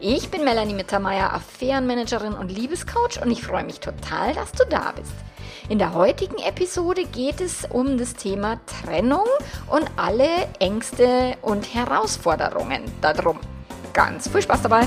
Ich bin Melanie Mittermeier, Affärenmanagerin und Liebescoach und ich freue mich total, dass du da bist. In der heutigen Episode geht es um das Thema Trennung und alle Ängste und Herausforderungen darum. Ganz viel Spaß dabei!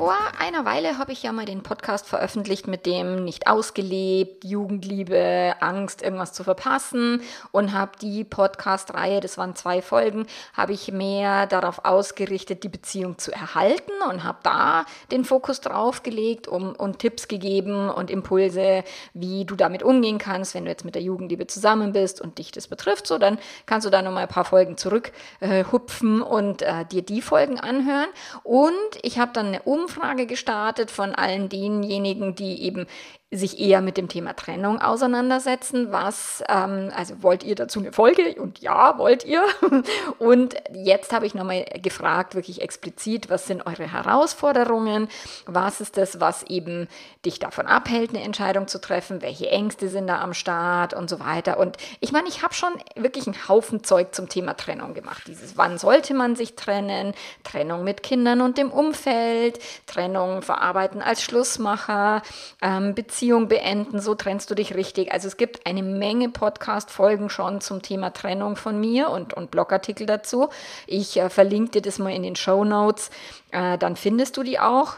Vor einer Weile habe ich ja mal den Podcast veröffentlicht mit dem nicht ausgelebt, Jugendliebe, Angst, irgendwas zu verpassen und habe die Podcast-Reihe, das waren zwei Folgen, habe ich mehr darauf ausgerichtet, die Beziehung zu erhalten und habe da den Fokus drauf gelegt um, und Tipps gegeben und Impulse, wie du damit umgehen kannst, wenn du jetzt mit der Jugendliebe zusammen bist und dich das betrifft. So, dann kannst du da nochmal ein paar Folgen zurück äh, und äh, dir die Folgen anhören. Und ich habe dann eine Umfrage gestartet von allen denjenigen, die eben sich eher mit dem Thema Trennung auseinandersetzen. Was, ähm, also wollt ihr dazu eine Folge? Und ja, wollt ihr. Und jetzt habe ich nochmal gefragt, wirklich explizit, was sind eure Herausforderungen? Was ist das, was eben dich davon abhält, eine Entscheidung zu treffen? Welche Ängste sind da am Start und so weiter? Und ich meine, ich habe schon wirklich einen Haufen Zeug zum Thema Trennung gemacht. Dieses, wann sollte man sich trennen? Trennung mit Kindern und dem Umfeld, Trennung verarbeiten als Schlussmacher, ähm, Beziehung beenden, so trennst du dich richtig. Also es gibt eine Menge Podcast-Folgen schon zum Thema Trennung von mir und, und Blogartikel dazu. Ich äh, verlinke dir das mal in den Show Notes, äh, dann findest du die auch.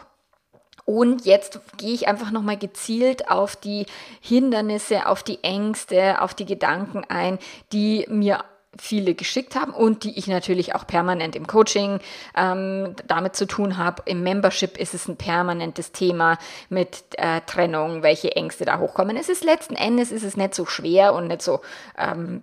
Und jetzt gehe ich einfach nochmal gezielt auf die Hindernisse, auf die Ängste, auf die Gedanken ein, die mir viele geschickt haben und die ich natürlich auch permanent im Coaching ähm, damit zu tun habe. Im Membership ist es ein permanentes Thema mit äh, Trennung, welche Ängste da hochkommen. Es ist letzten Endes ist es nicht so schwer und nicht so ähm,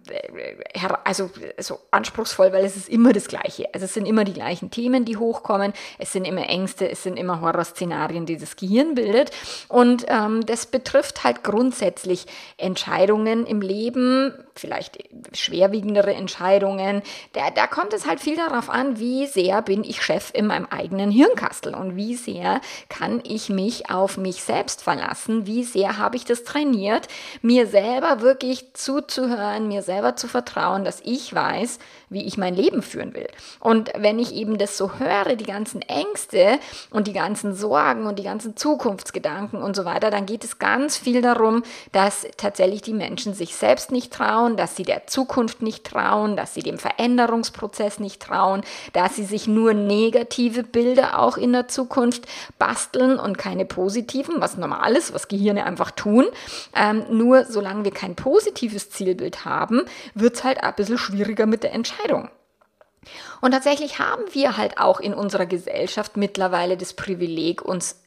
also so anspruchsvoll, weil es ist immer das Gleiche. Also es sind immer die gleichen Themen, die hochkommen. Es sind immer Ängste, es sind immer Horrorszenarien, die das Gehirn bildet und ähm, das betrifft halt grundsätzlich Entscheidungen im Leben, vielleicht schwerwiegendere Entscheidungen. Da, da kommt es halt viel darauf an, wie sehr bin ich Chef in meinem eigenen Hirnkastel und wie sehr kann ich mich auf mich selbst verlassen, wie sehr habe ich das trainiert, mir selber wirklich zuzuhören, mir selber zu vertrauen, dass ich weiß, wie ich mein Leben führen will. Und wenn ich eben das so höre, die ganzen Ängste und die ganzen Sorgen und die ganzen Zukunftsgedanken und so weiter, dann geht es ganz viel darum, dass tatsächlich die Menschen sich selbst nicht trauen, dass sie der Zukunft nicht trauen, dass sie dem Veränderungsprozess nicht trauen, dass sie sich nur negative Bilder auch in der Zukunft basteln und keine positiven, was normal ist, was Gehirne einfach tun. Ähm, nur solange wir kein positives Zielbild haben, wird es halt ein bisschen schwieriger mit der Entscheidung. Entscheidung. Und tatsächlich haben wir halt auch in unserer Gesellschaft mittlerweile das Privileg, uns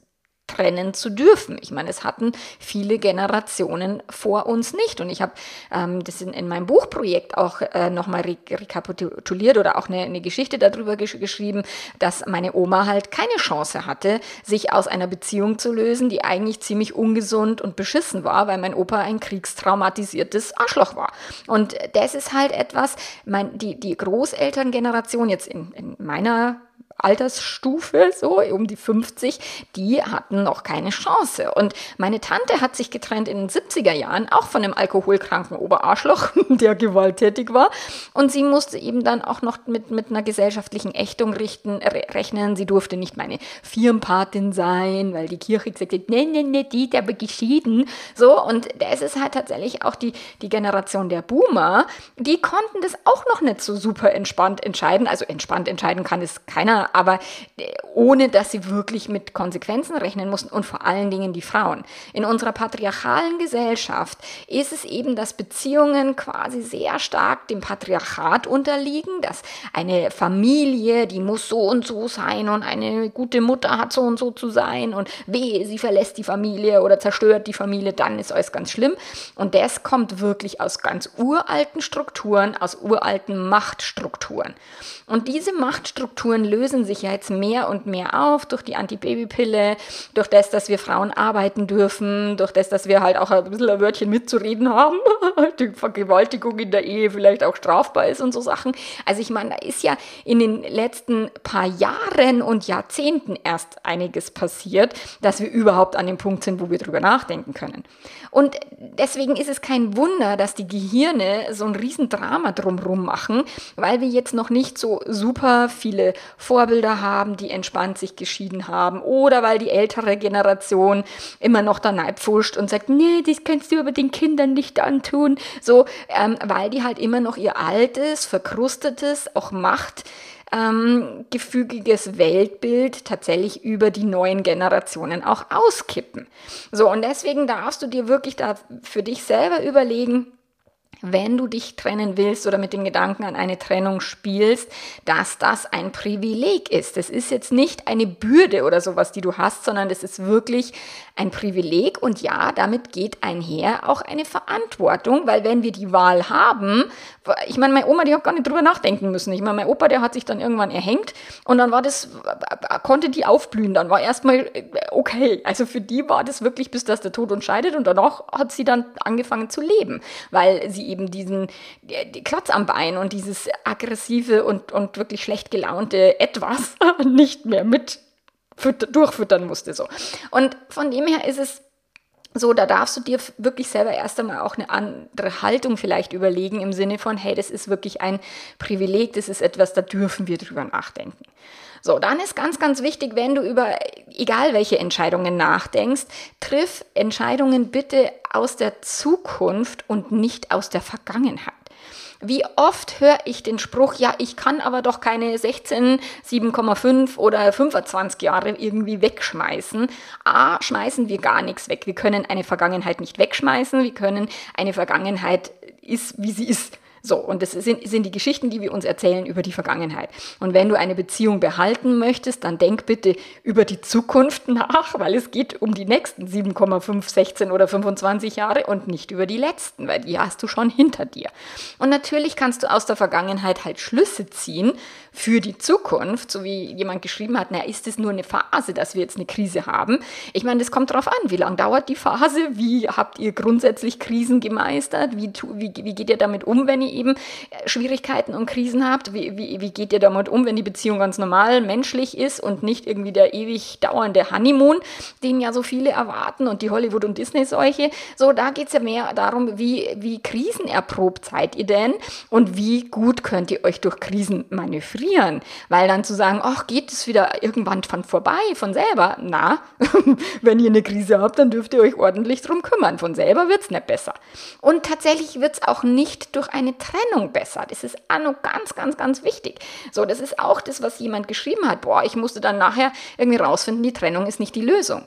trennen zu dürfen. Ich meine, es hatten viele Generationen vor uns nicht. Und ich habe ähm, das in, in, meinem Buchprojekt auch äh, nochmal re rekapituliert oder auch eine, eine Geschichte darüber gesch geschrieben, dass meine Oma halt keine Chance hatte, sich aus einer Beziehung zu lösen, die eigentlich ziemlich ungesund und beschissen war, weil mein Opa ein kriegstraumatisiertes Arschloch war. Und das ist halt etwas, mein, die, die Großelterngeneration jetzt in, in meiner Altersstufe, so um die 50, die hatten noch keine Chance. Und meine Tante hat sich getrennt in den 70er Jahren, auch von einem alkoholkranken Oberarschloch, der gewalttätig war. Und sie musste eben dann auch noch mit, mit einer gesellschaftlichen Ächtung richten, re rechnen. Sie durfte nicht meine Firmenpatin sein, weil die Kirche gesagt hat, nee, nee, nee, die, der geschieden. So, und das ist halt tatsächlich auch die, die Generation der Boomer, die konnten das auch noch nicht so super entspannt entscheiden. Also entspannt entscheiden kann es keiner aber äh, ohne dass sie wirklich mit Konsequenzen rechnen mussten und vor allen Dingen die Frauen. In unserer patriarchalen Gesellschaft ist es eben, dass Beziehungen quasi sehr stark dem Patriarchat unterliegen, dass eine Familie, die muss so und so sein und eine gute Mutter hat so und so zu sein und weh, sie verlässt die Familie oder zerstört die Familie, dann ist alles ganz schlimm. Und das kommt wirklich aus ganz uralten Strukturen, aus uralten Machtstrukturen. Und diese Machtstrukturen lösen lösen sich ja jetzt mehr und mehr auf durch die Antibabypille, durch das, dass wir Frauen arbeiten dürfen, durch das, dass wir halt auch ein bisschen ein Wörtchen mitzureden haben, die Vergewaltigung in der Ehe vielleicht auch strafbar ist und so Sachen. Also ich meine, da ist ja in den letzten paar Jahren und Jahrzehnten erst einiges passiert, dass wir überhaupt an dem Punkt sind, wo wir drüber nachdenken können. Und deswegen ist es kein Wunder, dass die Gehirne so ein Riesendrama drumrum machen, weil wir jetzt noch nicht so super viele Vorbilder haben, die entspannt sich geschieden haben oder weil die ältere Generation immer noch da pfuscht und sagt, nee, das kannst du aber den Kindern nicht antun, so, ähm, weil die halt immer noch ihr altes, verkrustetes, auch Macht ähm, gefügiges Weltbild tatsächlich über die neuen Generationen auch auskippen. So, und deswegen darfst du dir wirklich da für dich selber überlegen, wenn du dich trennen willst oder mit dem Gedanken an eine Trennung spielst, dass das ein Privileg ist. Es ist jetzt nicht eine Bürde oder sowas, die du hast, sondern es ist wirklich ein Privileg und ja, damit geht einher auch eine Verantwortung, weil wenn wir die Wahl haben, ich meine, meine Oma, die hat gar nicht drüber nachdenken müssen. Ich meine, mein Opa, der hat sich dann irgendwann erhängt und dann war das, konnte die aufblühen, dann war erstmal okay. Also für die war das wirklich, bis dass der Tod uns scheidet und danach hat sie dann angefangen zu leben, weil sie eben diesen die Klotz am Bein und dieses aggressive und, und wirklich schlecht gelaunte Etwas nicht mehr mit durchfüttern musste. So. Und von dem her ist es so, da darfst du dir wirklich selber erst einmal auch eine andere Haltung vielleicht überlegen im Sinne von, hey, das ist wirklich ein Privileg, das ist etwas, da dürfen wir drüber nachdenken. So, dann ist ganz, ganz wichtig, wenn du über egal welche Entscheidungen nachdenkst, triff Entscheidungen bitte aus der Zukunft und nicht aus der Vergangenheit. Wie oft höre ich den Spruch, ja, ich kann aber doch keine 16, 7,5 oder 25 Jahre irgendwie wegschmeißen. A, schmeißen wir gar nichts weg. Wir können eine Vergangenheit nicht wegschmeißen. Wir können eine Vergangenheit ist, wie sie ist. So, und das sind, sind die Geschichten, die wir uns erzählen über die Vergangenheit. Und wenn du eine Beziehung behalten möchtest, dann denk bitte über die Zukunft nach, weil es geht um die nächsten 7,5, 16 oder 25 Jahre und nicht über die letzten, weil die hast du schon hinter dir. Und natürlich kannst du aus der Vergangenheit halt Schlüsse ziehen für die Zukunft, so wie jemand geschrieben hat, na, ist es nur eine Phase, dass wir jetzt eine Krise haben? Ich meine, das kommt darauf an, wie lange dauert die Phase, wie habt ihr grundsätzlich Krisen gemeistert, wie, wie, wie geht ihr damit um, wenn ihr eben äh, Schwierigkeiten und Krisen habt? Wie, wie, wie geht ihr damit um, wenn die Beziehung ganz normal menschlich ist und nicht irgendwie der ewig dauernde Honeymoon, den ja so viele erwarten und die Hollywood- und Disney-Seuche? So, da geht es ja mehr darum, wie, wie krisenerprobt seid ihr denn und wie gut könnt ihr euch durch Krisen manövrieren? Weil dann zu sagen, ach, geht es wieder irgendwann von vorbei, von selber? Na, wenn ihr eine Krise habt, dann dürft ihr euch ordentlich drum kümmern. Von selber wird es nicht besser. Und tatsächlich wird es auch nicht durch eine Trennung besser. Das ist noch ganz, ganz, ganz wichtig. So, das ist auch das, was jemand geschrieben hat. Boah, ich musste dann nachher irgendwie rausfinden, die Trennung ist nicht die Lösung.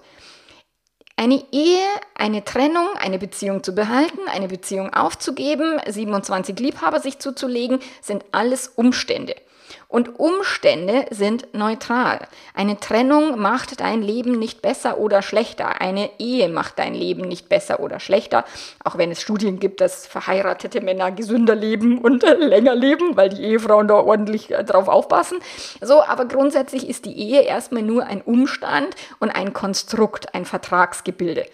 Eine Ehe, eine Trennung, eine Beziehung zu behalten, eine Beziehung aufzugeben, 27 Liebhaber sich zuzulegen, sind alles Umstände. Und Umstände sind neutral. Eine Trennung macht dein Leben nicht besser oder schlechter. Eine Ehe macht dein Leben nicht besser oder schlechter. Auch wenn es Studien gibt, dass verheiratete Männer gesünder leben und länger leben, weil die Ehefrauen da ordentlich äh, drauf aufpassen. So, aber grundsätzlich ist die Ehe erstmal nur ein Umstand und ein Konstrukt, ein Vertragsgebilde.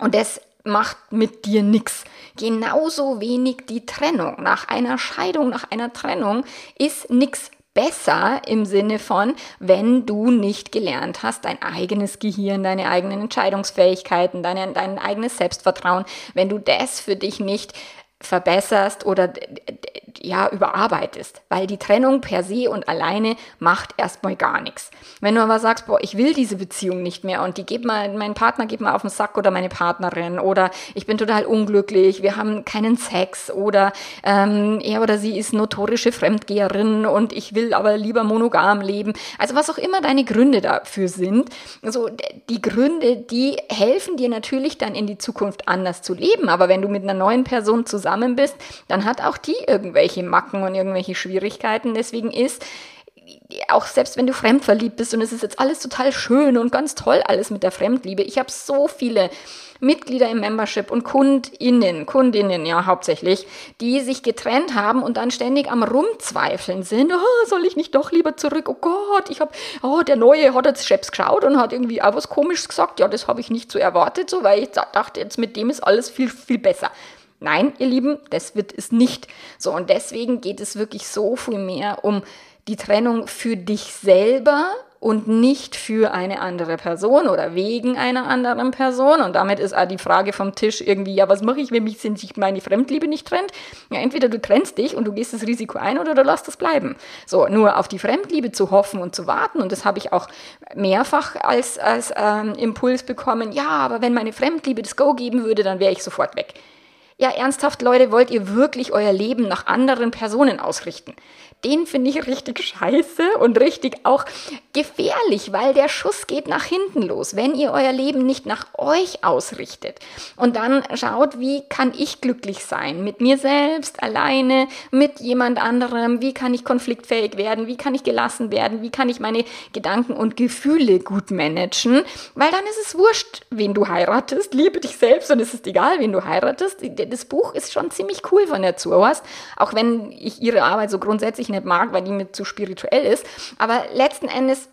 Und das macht mit dir nichts. Genauso wenig die Trennung. Nach einer Scheidung, nach einer Trennung ist nichts besser im Sinne von, wenn du nicht gelernt hast, dein eigenes Gehirn, deine eigenen Entscheidungsfähigkeiten, deine, dein eigenes Selbstvertrauen, wenn du das für dich nicht verbesserst oder ja, überarbeitest, weil die Trennung per se und alleine macht erstmal gar nichts. Wenn du aber sagst, boah, ich will diese Beziehung nicht mehr und die geht mal, mein Partner geht mal auf den Sack oder meine Partnerin oder ich bin total unglücklich, wir haben keinen Sex oder ähm, er oder sie ist notorische Fremdgeherin und ich will aber lieber monogam leben. Also was auch immer deine Gründe dafür sind, so die Gründe, die helfen dir natürlich dann in die Zukunft anders zu leben. Aber wenn du mit einer neuen Person zusammen bist, dann hat auch die irgendwelche irgendwelche Macken und irgendwelche Schwierigkeiten. Deswegen ist auch selbst wenn du fremdverliebt bist und es ist jetzt alles total schön und ganz toll alles mit der Fremdliebe. Ich habe so viele Mitglieder im Membership und KundInnen, Kundinnen ja hauptsächlich, die sich getrennt haben und dann ständig am Rumzweifeln sind. Oh, soll ich nicht doch lieber zurück? Oh Gott, ich habe, oh, der Neue hat jetzt Chefs geschaut und hat irgendwie auch was Komisches gesagt. Ja, das habe ich nicht so erwartet, so, weil ich dachte, jetzt mit dem ist alles viel, viel besser. Nein, ihr Lieben, das wird es nicht. So, und deswegen geht es wirklich so viel mehr um die Trennung für dich selber und nicht für eine andere Person oder wegen einer anderen Person. Und damit ist auch die Frage vom Tisch irgendwie, ja, was mache ich, wenn mich sich meine Fremdliebe nicht trennt? Ja, entweder du trennst dich und du gehst das Risiko ein oder du lässt es bleiben. So, nur auf die Fremdliebe zu hoffen und zu warten, und das habe ich auch mehrfach als, als ähm, Impuls bekommen, ja, aber wenn meine Fremdliebe das Go geben würde, dann wäre ich sofort weg. Ja, ernsthaft, Leute, wollt ihr wirklich euer Leben nach anderen Personen ausrichten? den finde ich richtig scheiße und richtig auch gefährlich, weil der Schuss geht nach hinten los, wenn ihr euer Leben nicht nach euch ausrichtet. Und dann schaut, wie kann ich glücklich sein? Mit mir selbst, alleine, mit jemand anderem? Wie kann ich konfliktfähig werden? Wie kann ich gelassen werden? Wie kann ich meine Gedanken und Gefühle gut managen? Weil dann ist es wurscht, wen du heiratest. Liebe dich selbst und es ist egal, wen du heiratest. Das Buch ist schon ziemlich cool von der Zurhorst, auch wenn ich ihre Arbeit so grundsätzlich nicht mag, weil die mir zu spirituell ist. Aber letzten Endes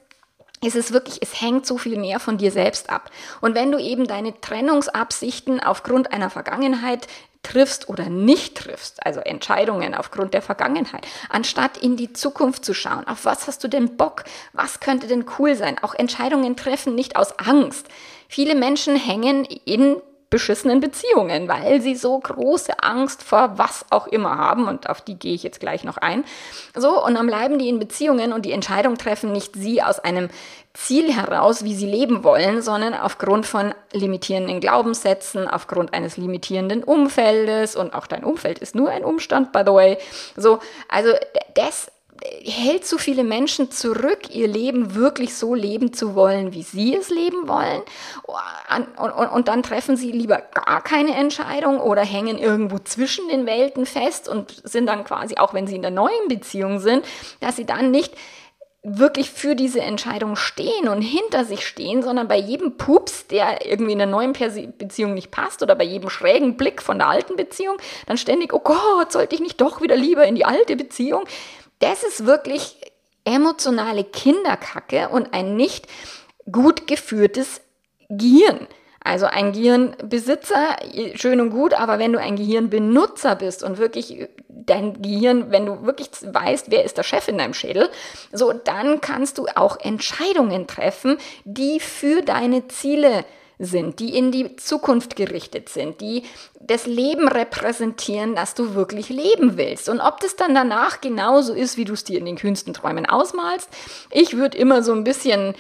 ist es wirklich, es hängt so viel mehr von dir selbst ab. Und wenn du eben deine Trennungsabsichten aufgrund einer Vergangenheit triffst oder nicht triffst, also Entscheidungen aufgrund der Vergangenheit, anstatt in die Zukunft zu schauen, auf was hast du denn Bock, was könnte denn cool sein, auch Entscheidungen treffen nicht aus Angst. Viele Menschen hängen in beschissenen Beziehungen, weil sie so große Angst vor was auch immer haben und auf die gehe ich jetzt gleich noch ein. So, und dann bleiben die in Beziehungen und die Entscheidung treffen nicht sie aus einem Ziel heraus, wie sie leben wollen, sondern aufgrund von limitierenden Glaubenssätzen, aufgrund eines limitierenden Umfeldes und auch dein Umfeld ist nur ein Umstand, by the way. So, also das hält so viele Menschen zurück, ihr Leben wirklich so leben zu wollen, wie sie es leben wollen. Und, und, und, dann treffen sie lieber gar keine Entscheidung oder hängen irgendwo zwischen den Welten fest und sind dann quasi, auch wenn sie in der neuen Beziehung sind, dass sie dann nicht wirklich für diese Entscheidung stehen und hinter sich stehen, sondern bei jedem Pups, der irgendwie in der neuen Beziehung nicht passt oder bei jedem schrägen Blick von der alten Beziehung, dann ständig, oh Gott, sollte ich nicht doch wieder lieber in die alte Beziehung? Das ist wirklich emotionale Kinderkacke und ein nicht gut geführtes Gehirn. Also ein Gehirnbesitzer, schön und gut, aber wenn du ein Gehirnbenutzer bist und wirklich dein Gehirn, wenn du wirklich weißt, wer ist der Chef in deinem Schädel, so dann kannst du auch Entscheidungen treffen, die für deine Ziele sind, die in die Zukunft gerichtet sind, die das Leben repräsentieren, das du wirklich leben willst. Und ob das dann danach genauso ist, wie du es dir in den kühnsten Träumen ausmalst, ich würde immer so ein bisschen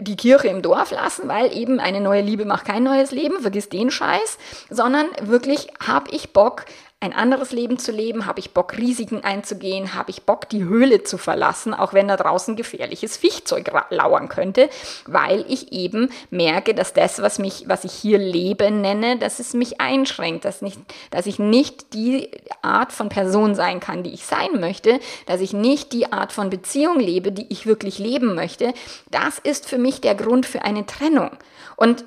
die Kirche im Dorf lassen, weil eben eine neue Liebe macht kein neues Leben, vergiss den Scheiß, sondern wirklich habe ich Bock, ein anderes Leben zu leben? Habe ich Bock, Risiken einzugehen? Habe ich Bock, die Höhle zu verlassen, auch wenn da draußen gefährliches Viechzeug lauern könnte? Weil ich eben merke, dass das, was, mich, was ich hier Lebe nenne, dass es mich einschränkt, dass, nicht, dass ich nicht die Art von Person sein kann, die ich sein möchte, dass ich nicht die Art von Beziehung lebe, die ich wirklich leben möchte. Das ist für mich der Grund für eine Trennung. Und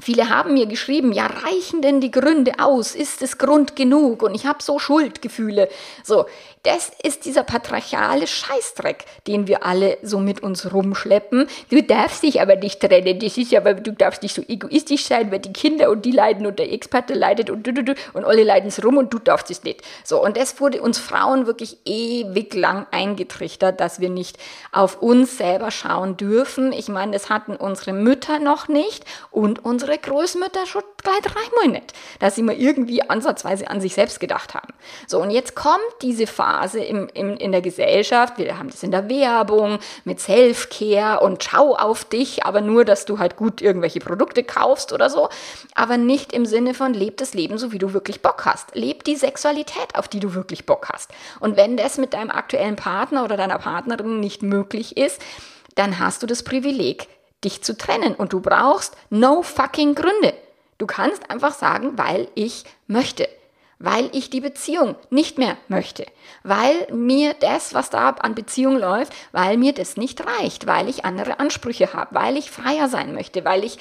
Viele haben mir geschrieben, ja, reichen denn die Gründe aus? Ist es Grund genug? Und ich habe so Schuldgefühle. So, das ist dieser patriarchale Scheißdreck, den wir alle so mit uns rumschleppen. Du darfst dich aber nicht trennen. Das ist aber, du darfst nicht so egoistisch sein, weil die Kinder und die leiden und der Experte leidet und du, du, du und alle leiden es rum und du darfst es nicht. So, und das wurde uns Frauen wirklich ewig lang eingetrichtert, dass wir nicht auf uns selber schauen dürfen. Ich meine, das hatten unsere Mütter noch nicht und unsere Großmütter schon gleich dreimal nicht, dass sie mal irgendwie ansatzweise an sich selbst gedacht haben. So, und jetzt kommt diese Phase, Phase im, im, in der Gesellschaft. Wir haben das in der Werbung mit Self-Care und schau auf dich, aber nur, dass du halt gut irgendwelche Produkte kaufst oder so. Aber nicht im Sinne von leb das Leben so, wie du wirklich Bock hast. Leb die Sexualität, auf die du wirklich Bock hast. Und wenn das mit deinem aktuellen Partner oder deiner Partnerin nicht möglich ist, dann hast du das Privileg, dich zu trennen. Und du brauchst no fucking Gründe. Du kannst einfach sagen, weil ich möchte weil ich die Beziehung nicht mehr möchte, weil mir das, was da an Beziehung läuft, weil mir das nicht reicht, weil ich andere Ansprüche habe, weil ich freier sein möchte, weil ich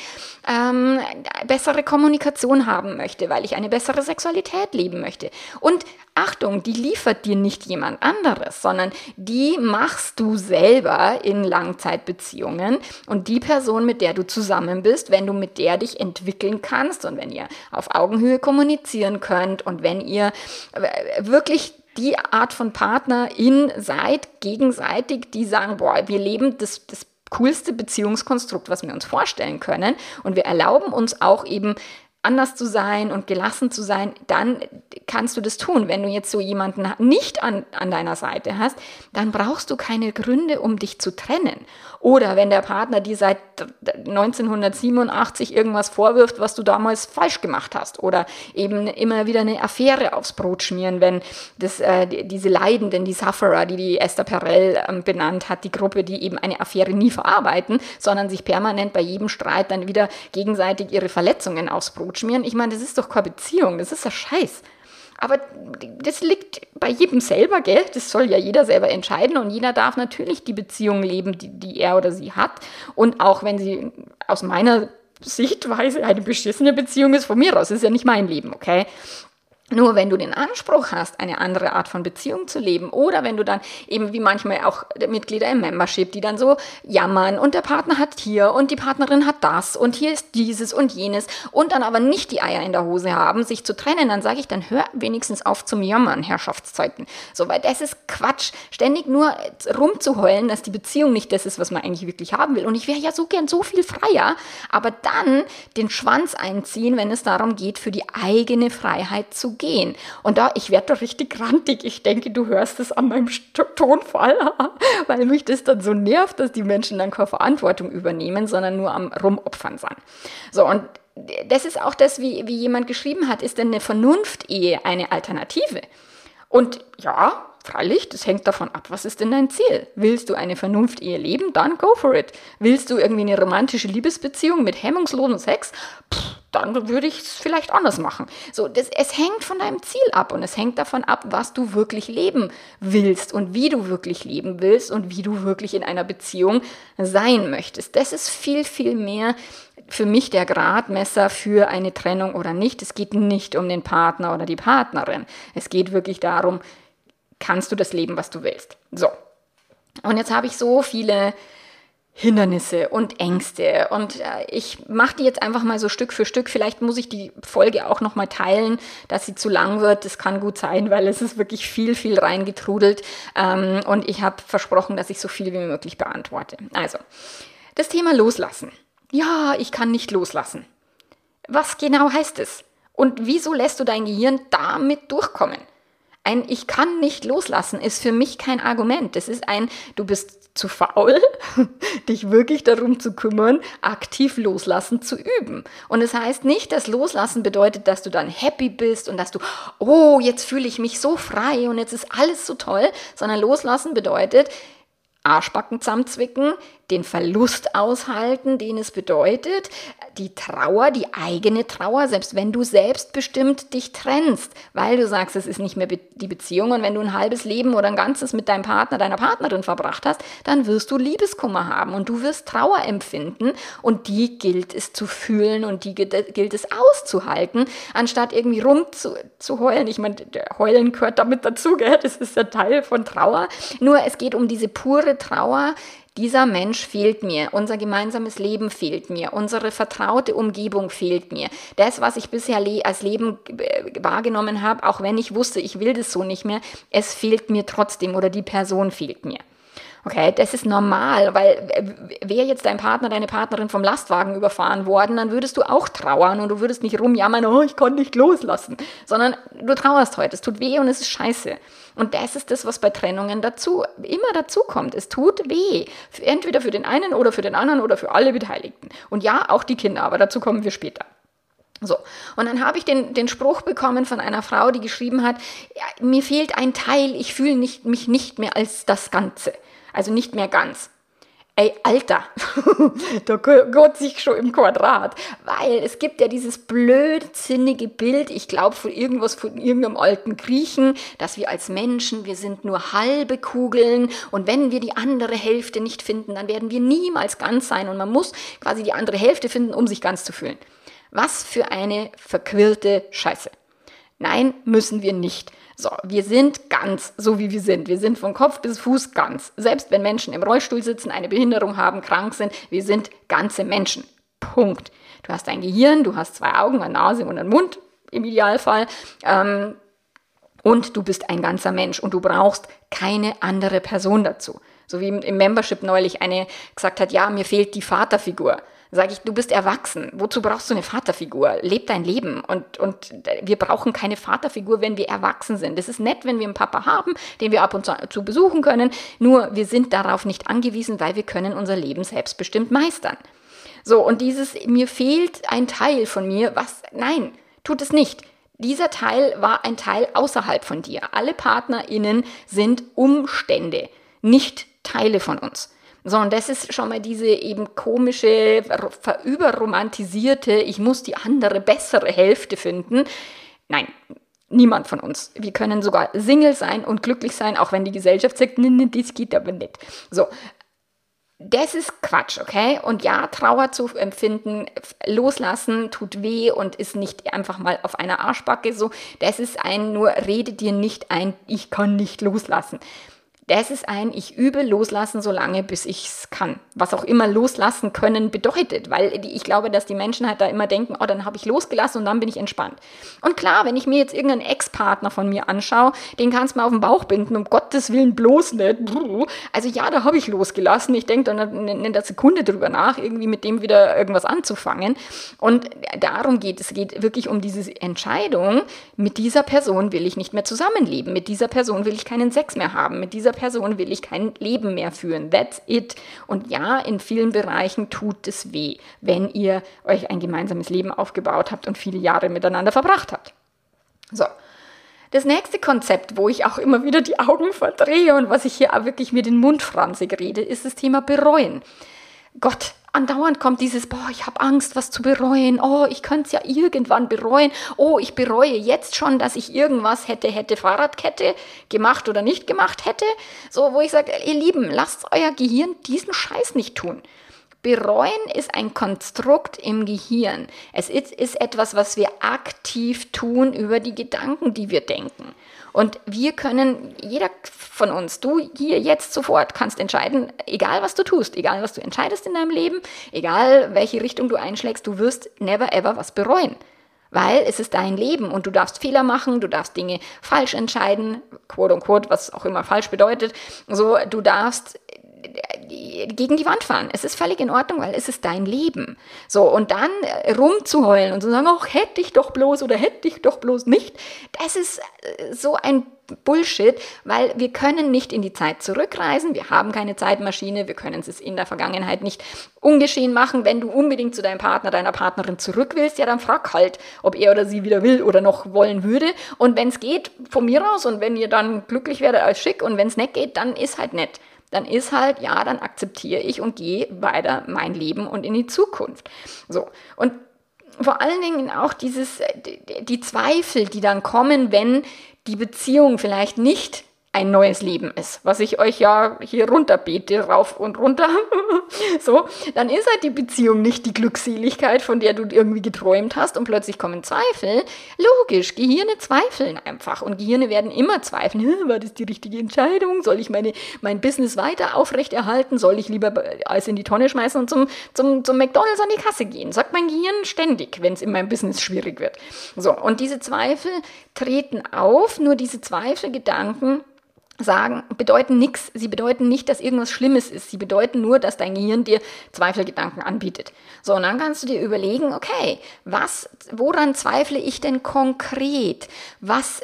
ähm, bessere Kommunikation haben möchte, weil ich eine bessere Sexualität leben möchte. Und Achtung, die liefert dir nicht jemand anderes, sondern die machst du selber in Langzeitbeziehungen und die Person, mit der du zusammen bist, wenn du mit der dich entwickeln kannst und wenn ihr auf Augenhöhe kommunizieren könnt und wenn ihr äh, wirklich die Art von Partnerin seid, gegenseitig, die sagen, boah, wir leben das, das coolste Beziehungskonstrukt, was wir uns vorstellen können. Und wir erlauben uns auch eben anders zu sein und gelassen zu sein, dann kannst du das tun. Wenn du jetzt so jemanden nicht an, an deiner Seite hast, dann brauchst du keine Gründe, um dich zu trennen. Oder wenn der Partner dir seit 1987 irgendwas vorwirft, was du damals falsch gemacht hast. Oder eben immer wieder eine Affäre aufs Brot schmieren, wenn das, äh, diese Leidenden, die Sufferer, die die Esther Perel äh, benannt hat, die Gruppe, die eben eine Affäre nie verarbeiten, sondern sich permanent bei jedem Streit dann wieder gegenseitig ihre Verletzungen aufs Brot schmieren. Ich meine, das ist doch keine Beziehung, das ist ja Scheiß. Aber das liegt bei jedem selber, gell? Das soll ja jeder selber entscheiden und jeder darf natürlich die Beziehung leben, die, die er oder sie hat. Und auch wenn sie aus meiner Sichtweise eine beschissene Beziehung ist, von mir aus, ist ja nicht mein Leben, okay? Nur wenn du den Anspruch hast, eine andere Art von Beziehung zu leben, oder wenn du dann eben wie manchmal auch Mitglieder im Membership, die dann so jammern und der Partner hat hier und die Partnerin hat das und hier ist dieses und jenes und dann aber nicht die Eier in der Hose haben, sich zu trennen, dann sage ich, dann hör wenigstens auf zum Jammern, Herrschaftszeiten. So, weil das ist Quatsch, ständig nur rumzuheulen, dass die Beziehung nicht das ist, was man eigentlich wirklich haben will. Und ich wäre ja so gern so viel freier, aber dann den Schwanz einziehen, wenn es darum geht, für die eigene Freiheit zu gehen. Und da, ich werde doch richtig grantig. Ich denke, du hörst es an meinem Tonfall, weil mich das dann so nervt, dass die Menschen dann keine Verantwortung übernehmen, sondern nur am Rumopfern sind. So, und das ist auch das, wie, wie jemand geschrieben hat, ist denn eine Vernunft-Ehe eine Alternative? Und ja, Freilich, das hängt davon ab, was ist denn dein Ziel? Willst du eine Vernunft-Ehe leben? Dann go for it. Willst du irgendwie eine romantische Liebesbeziehung mit hemmungslosem Sex? Pff, dann würde ich es vielleicht anders machen. So, das, es hängt von deinem Ziel ab und es hängt davon ab, was du wirklich leben willst und wie du wirklich leben willst und wie du wirklich in einer Beziehung sein möchtest. Das ist viel, viel mehr für mich der Gradmesser für eine Trennung oder nicht. Es geht nicht um den Partner oder die Partnerin. Es geht wirklich darum, kannst du das leben, was du willst. So. Und jetzt habe ich so viele Hindernisse und Ängste und äh, ich mache die jetzt einfach mal so Stück für Stück. Vielleicht muss ich die Folge auch noch mal teilen, dass sie zu lang wird. Das kann gut sein, weil es ist wirklich viel, viel reingetrudelt ähm, und ich habe versprochen, dass ich so viel wie möglich beantworte. Also, das Thema Loslassen. Ja, ich kann nicht loslassen. Was genau heißt es? Und wieso lässt du dein Gehirn damit durchkommen? Ein Ich kann nicht loslassen ist für mich kein Argument. Das ist ein, du bist zu faul, dich wirklich darum zu kümmern, aktiv loslassen zu üben. Und es das heißt nicht, dass loslassen bedeutet, dass du dann happy bist und dass du, oh, jetzt fühle ich mich so frei und jetzt ist alles so toll, sondern loslassen bedeutet, Arschbacken zusammenzwicken, den Verlust aushalten, den es bedeutet, die Trauer, die eigene Trauer, selbst wenn du selbstbestimmt dich trennst, weil du sagst, es ist nicht mehr die Beziehung und wenn du ein halbes Leben oder ein ganzes mit deinem Partner, deiner Partnerin verbracht hast, dann wirst du Liebeskummer haben und du wirst Trauer empfinden und die gilt es zu fühlen und die gilt es auszuhalten, anstatt irgendwie rumzuheulen. Ich meine, heulen gehört damit dazu, gell? das ist ja Teil von Trauer. Nur es geht um diese pure Trauer, dieser Mensch fehlt mir, unser gemeinsames Leben fehlt mir, unsere vertraute Umgebung fehlt mir. Das, was ich bisher le als Leben äh, wahrgenommen habe, auch wenn ich wusste, ich will das so nicht mehr, es fehlt mir trotzdem oder die Person fehlt mir. Okay, das ist normal, weil wäre jetzt dein Partner, deine Partnerin vom Lastwagen überfahren worden, dann würdest du auch trauern und du würdest nicht rumjammern, oh, ich konnte nicht loslassen, sondern du trauerst heute, es tut weh und es ist scheiße. Und das ist das, was bei Trennungen dazu immer dazu kommt. Es tut weh, entweder für den einen oder für den anderen oder für alle Beteiligten. Und ja, auch die Kinder, aber dazu kommen wir später. So, und dann habe ich den, den Spruch bekommen von einer Frau, die geschrieben hat, mir fehlt ein Teil, ich fühle nicht, mich nicht mehr als das Ganze also nicht mehr ganz. Ey, Alter, da geht sich schon im Quadrat, weil es gibt ja dieses blödsinnige Bild, ich glaube von irgendwas von irgendeinem alten Griechen, dass wir als Menschen, wir sind nur halbe Kugeln und wenn wir die andere Hälfte nicht finden, dann werden wir niemals ganz sein und man muss quasi die andere Hälfte finden, um sich ganz zu fühlen. Was für eine verquirlte Scheiße. Nein, müssen wir nicht. So, wir sind ganz, so wie wir sind. Wir sind von Kopf bis Fuß ganz. Selbst wenn Menschen im Rollstuhl sitzen, eine Behinderung haben, krank sind, wir sind ganze Menschen. Punkt. Du hast ein Gehirn, du hast zwei Augen, eine Nase und einen Mund im Idealfall. Ähm, und du bist ein ganzer Mensch und du brauchst keine andere Person dazu. So wie im Membership neulich eine gesagt hat, ja, mir fehlt die Vaterfigur sage ich, du bist erwachsen. Wozu brauchst du eine Vaterfigur? Leb dein Leben. Und, und wir brauchen keine Vaterfigur, wenn wir erwachsen sind. Es ist nett, wenn wir einen Papa haben, den wir ab und zu besuchen können. Nur wir sind darauf nicht angewiesen, weil wir können unser Leben selbstbestimmt meistern. So, und dieses, mir fehlt ein Teil von mir, was, nein, tut es nicht. Dieser Teil war ein Teil außerhalb von dir. Alle PartnerInnen sind Umstände, nicht Teile von uns. So, und das ist schon mal diese eben komische, verüberromantisierte, ich muss die andere, bessere Hälfte finden. Nein, niemand von uns. Wir können sogar Single sein und glücklich sein, auch wenn die Gesellschaft sagt, nee, nee, das geht aber nicht. So, das ist Quatsch, okay? Und ja, Trauer zu empfinden, loslassen tut weh und ist nicht einfach mal auf einer Arschbacke so. Das ist ein nur, rede dir nicht ein, ich kann nicht loslassen. Das ist ein, ich übe loslassen so lange, bis ich es kann. Was auch immer loslassen können bedeutet, weil ich glaube, dass die Menschen halt da immer denken, oh, dann habe ich losgelassen und dann bin ich entspannt. Und klar, wenn ich mir jetzt irgendeinen Ex-Partner von mir anschaue, den kannst du mal auf den Bauch binden, um Gottes Willen bloß nicht. Also ja, da habe ich losgelassen. Ich denke dann in der Sekunde drüber nach, irgendwie mit dem wieder irgendwas anzufangen. Und darum geht es. Es geht wirklich um diese Entscheidung, mit dieser Person will ich nicht mehr zusammenleben, mit dieser Person will ich keinen Sex mehr haben, mit dieser Person will ich kein Leben mehr führen. That's it. Und ja, in vielen Bereichen tut es weh, wenn ihr euch ein gemeinsames Leben aufgebaut habt und viele Jahre miteinander verbracht habt. So. Das nächste Konzept, wo ich auch immer wieder die Augen verdrehe und was ich hier auch wirklich mir den Mund franzig rede, ist das Thema bereuen. Gott, andauernd kommt dieses, boah, ich habe Angst, was zu bereuen. Oh, ich könnte es ja irgendwann bereuen. Oh, ich bereue jetzt schon, dass ich irgendwas hätte, hätte Fahrradkette gemacht oder nicht gemacht hätte. So, wo ich sage, ihr Lieben, lasst euer Gehirn diesen Scheiß nicht tun. Bereuen ist ein Konstrukt im Gehirn. Es ist, ist etwas, was wir aktiv tun über die Gedanken, die wir denken. Und wir können, jeder von uns, du hier jetzt sofort kannst entscheiden, egal was du tust, egal was du entscheidest in deinem Leben, egal welche Richtung du einschlägst, du wirst never ever was bereuen. Weil es ist dein Leben und du darfst Fehler machen, du darfst Dinge falsch entscheiden, quote unquote, was auch immer falsch bedeutet. So, du darfst gegen die Wand fahren. Es ist völlig in Ordnung, weil es ist dein Leben. So, und dann äh, rumzuheulen und zu sagen, ach, hätte ich doch bloß oder hätte ich doch bloß nicht, das ist äh, so ein Bullshit, weil wir können nicht in die Zeit zurückreisen, wir haben keine Zeitmaschine, wir können es in der Vergangenheit nicht ungeschehen machen. Wenn du unbedingt zu deinem Partner, deiner Partnerin zurück willst, ja, dann frag halt, ob er oder sie wieder will oder noch wollen würde. Und wenn es geht, von mir aus und wenn ihr dann glücklich werdet, als schick und wenn es nicht geht, dann ist halt nett dann ist halt, ja, dann akzeptiere ich und gehe weiter mein Leben und in die Zukunft. So. Und vor allen Dingen auch dieses, die Zweifel, die dann kommen, wenn die Beziehung vielleicht nicht ein neues Leben ist, was ich euch ja hier runterbete, rauf und runter, so, dann ist halt die Beziehung nicht die Glückseligkeit, von der du irgendwie geträumt hast und plötzlich kommen Zweifel. Logisch, Gehirne zweifeln einfach und Gehirne werden immer zweifeln. War das die richtige Entscheidung? Soll ich meine, mein Business weiter aufrechterhalten? Soll ich lieber alles in die Tonne schmeißen und zum, zum, zum McDonalds an die Kasse gehen? Sagt mein Gehirn ständig, wenn es in meinem Business schwierig wird. So, und diese Zweifel treten auf, nur diese Zweifelgedanken sagen, bedeuten nichts. Sie bedeuten nicht, dass irgendwas Schlimmes ist. Sie bedeuten nur, dass dein Gehirn dir Zweifelgedanken anbietet. So, und dann kannst du dir überlegen, okay, was, woran zweifle ich denn konkret? Was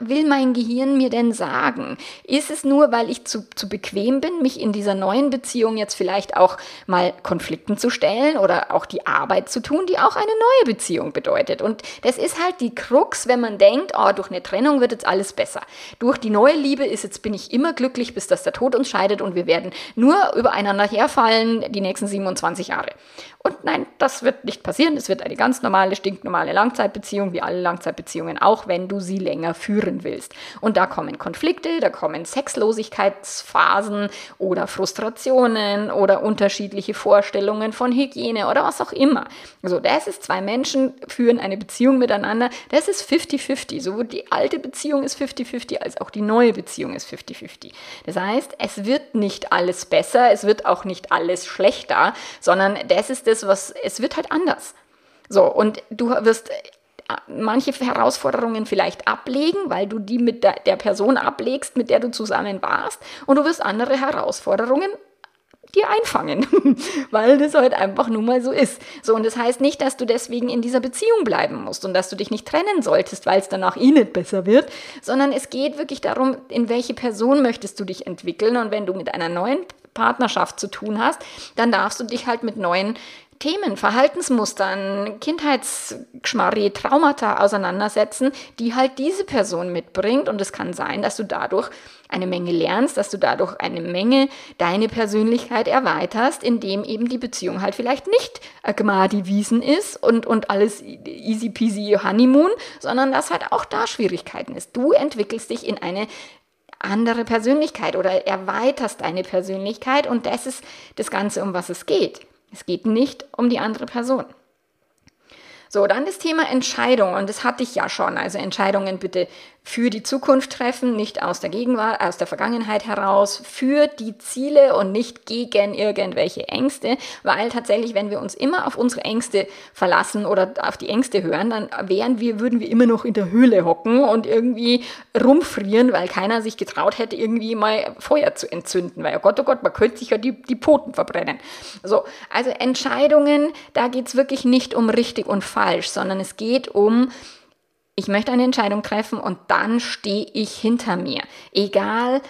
will mein Gehirn mir denn sagen? Ist es nur, weil ich zu, zu bequem bin, mich in dieser neuen Beziehung jetzt vielleicht auch mal Konflikten zu stellen oder auch die Arbeit zu tun, die auch eine neue Beziehung bedeutet? Und das ist halt die Krux, wenn man denkt, oh, durch eine Trennung wird jetzt alles besser. Durch die neue Liebe ist jetzt bin ich immer glücklich, bis dass der Tod uns scheidet und wir werden nur übereinander herfallen die nächsten 27 Jahre. Und nein, das wird nicht passieren. Es wird eine ganz normale, stinknormale Langzeitbeziehung, wie alle Langzeitbeziehungen auch, wenn du sie länger führen willst. Und da kommen Konflikte, da kommen Sexlosigkeitsphasen oder Frustrationen oder unterschiedliche Vorstellungen von Hygiene oder was auch immer. Also das ist, zwei Menschen führen eine Beziehung miteinander, das ist 50-50. Sowohl die alte Beziehung ist 50-50 als auch die neue Beziehung sagen, ist 50-50. Das heißt, es wird nicht alles besser, es wird auch nicht alles schlechter, sondern das ist das, was, es wird halt anders. So, und du wirst äh, manche Herausforderungen vielleicht ablegen, weil du die mit der, der, Person ablegst, mit der du zusammen warst, und du wirst andere Herausforderungen dir einfangen, weil das halt einfach nun mal so ist. So, und das heißt nicht, dass du deswegen in dieser Beziehung bleiben musst und dass du dich nicht trennen solltest, weil es danach eh nicht besser wird, sondern es geht wirklich darum, in welche Person möchtest du dich entwickeln und wenn du mit einer neuen Partnerschaft zu tun hast, dann darfst du dich halt mit neuen Themen, Verhaltensmustern, Kindheitsgeschmarri, Traumata auseinandersetzen, die halt diese Person mitbringt. Und es kann sein, dass du dadurch eine Menge lernst, dass du dadurch eine Menge deine Persönlichkeit erweiterst, indem eben die Beziehung halt vielleicht nicht Gmadi Wiesen ist und, und alles easy peasy Honeymoon, sondern dass halt auch da Schwierigkeiten ist. Du entwickelst dich in eine andere Persönlichkeit oder erweiterst deine Persönlichkeit und das ist das Ganze, um was es geht. Es geht nicht um die andere Person. So, dann das Thema Entscheidung. Und das hatte ich ja schon. Also Entscheidungen bitte für die Zukunft treffen, nicht aus der Gegenwart, aus der Vergangenheit heraus, für die Ziele und nicht gegen irgendwelche Ängste, weil tatsächlich, wenn wir uns immer auf unsere Ängste verlassen oder auf die Ängste hören, dann wären wir, würden wir immer noch in der Höhle hocken und irgendwie rumfrieren, weil keiner sich getraut hätte, irgendwie mal Feuer zu entzünden, weil, oh Gott, oh Gott, man könnte sich ja die, die Poten verbrennen. So, also Entscheidungen, da geht's wirklich nicht um richtig und falsch, sondern es geht um ich möchte eine Entscheidung treffen und dann stehe ich hinter mir. Egal,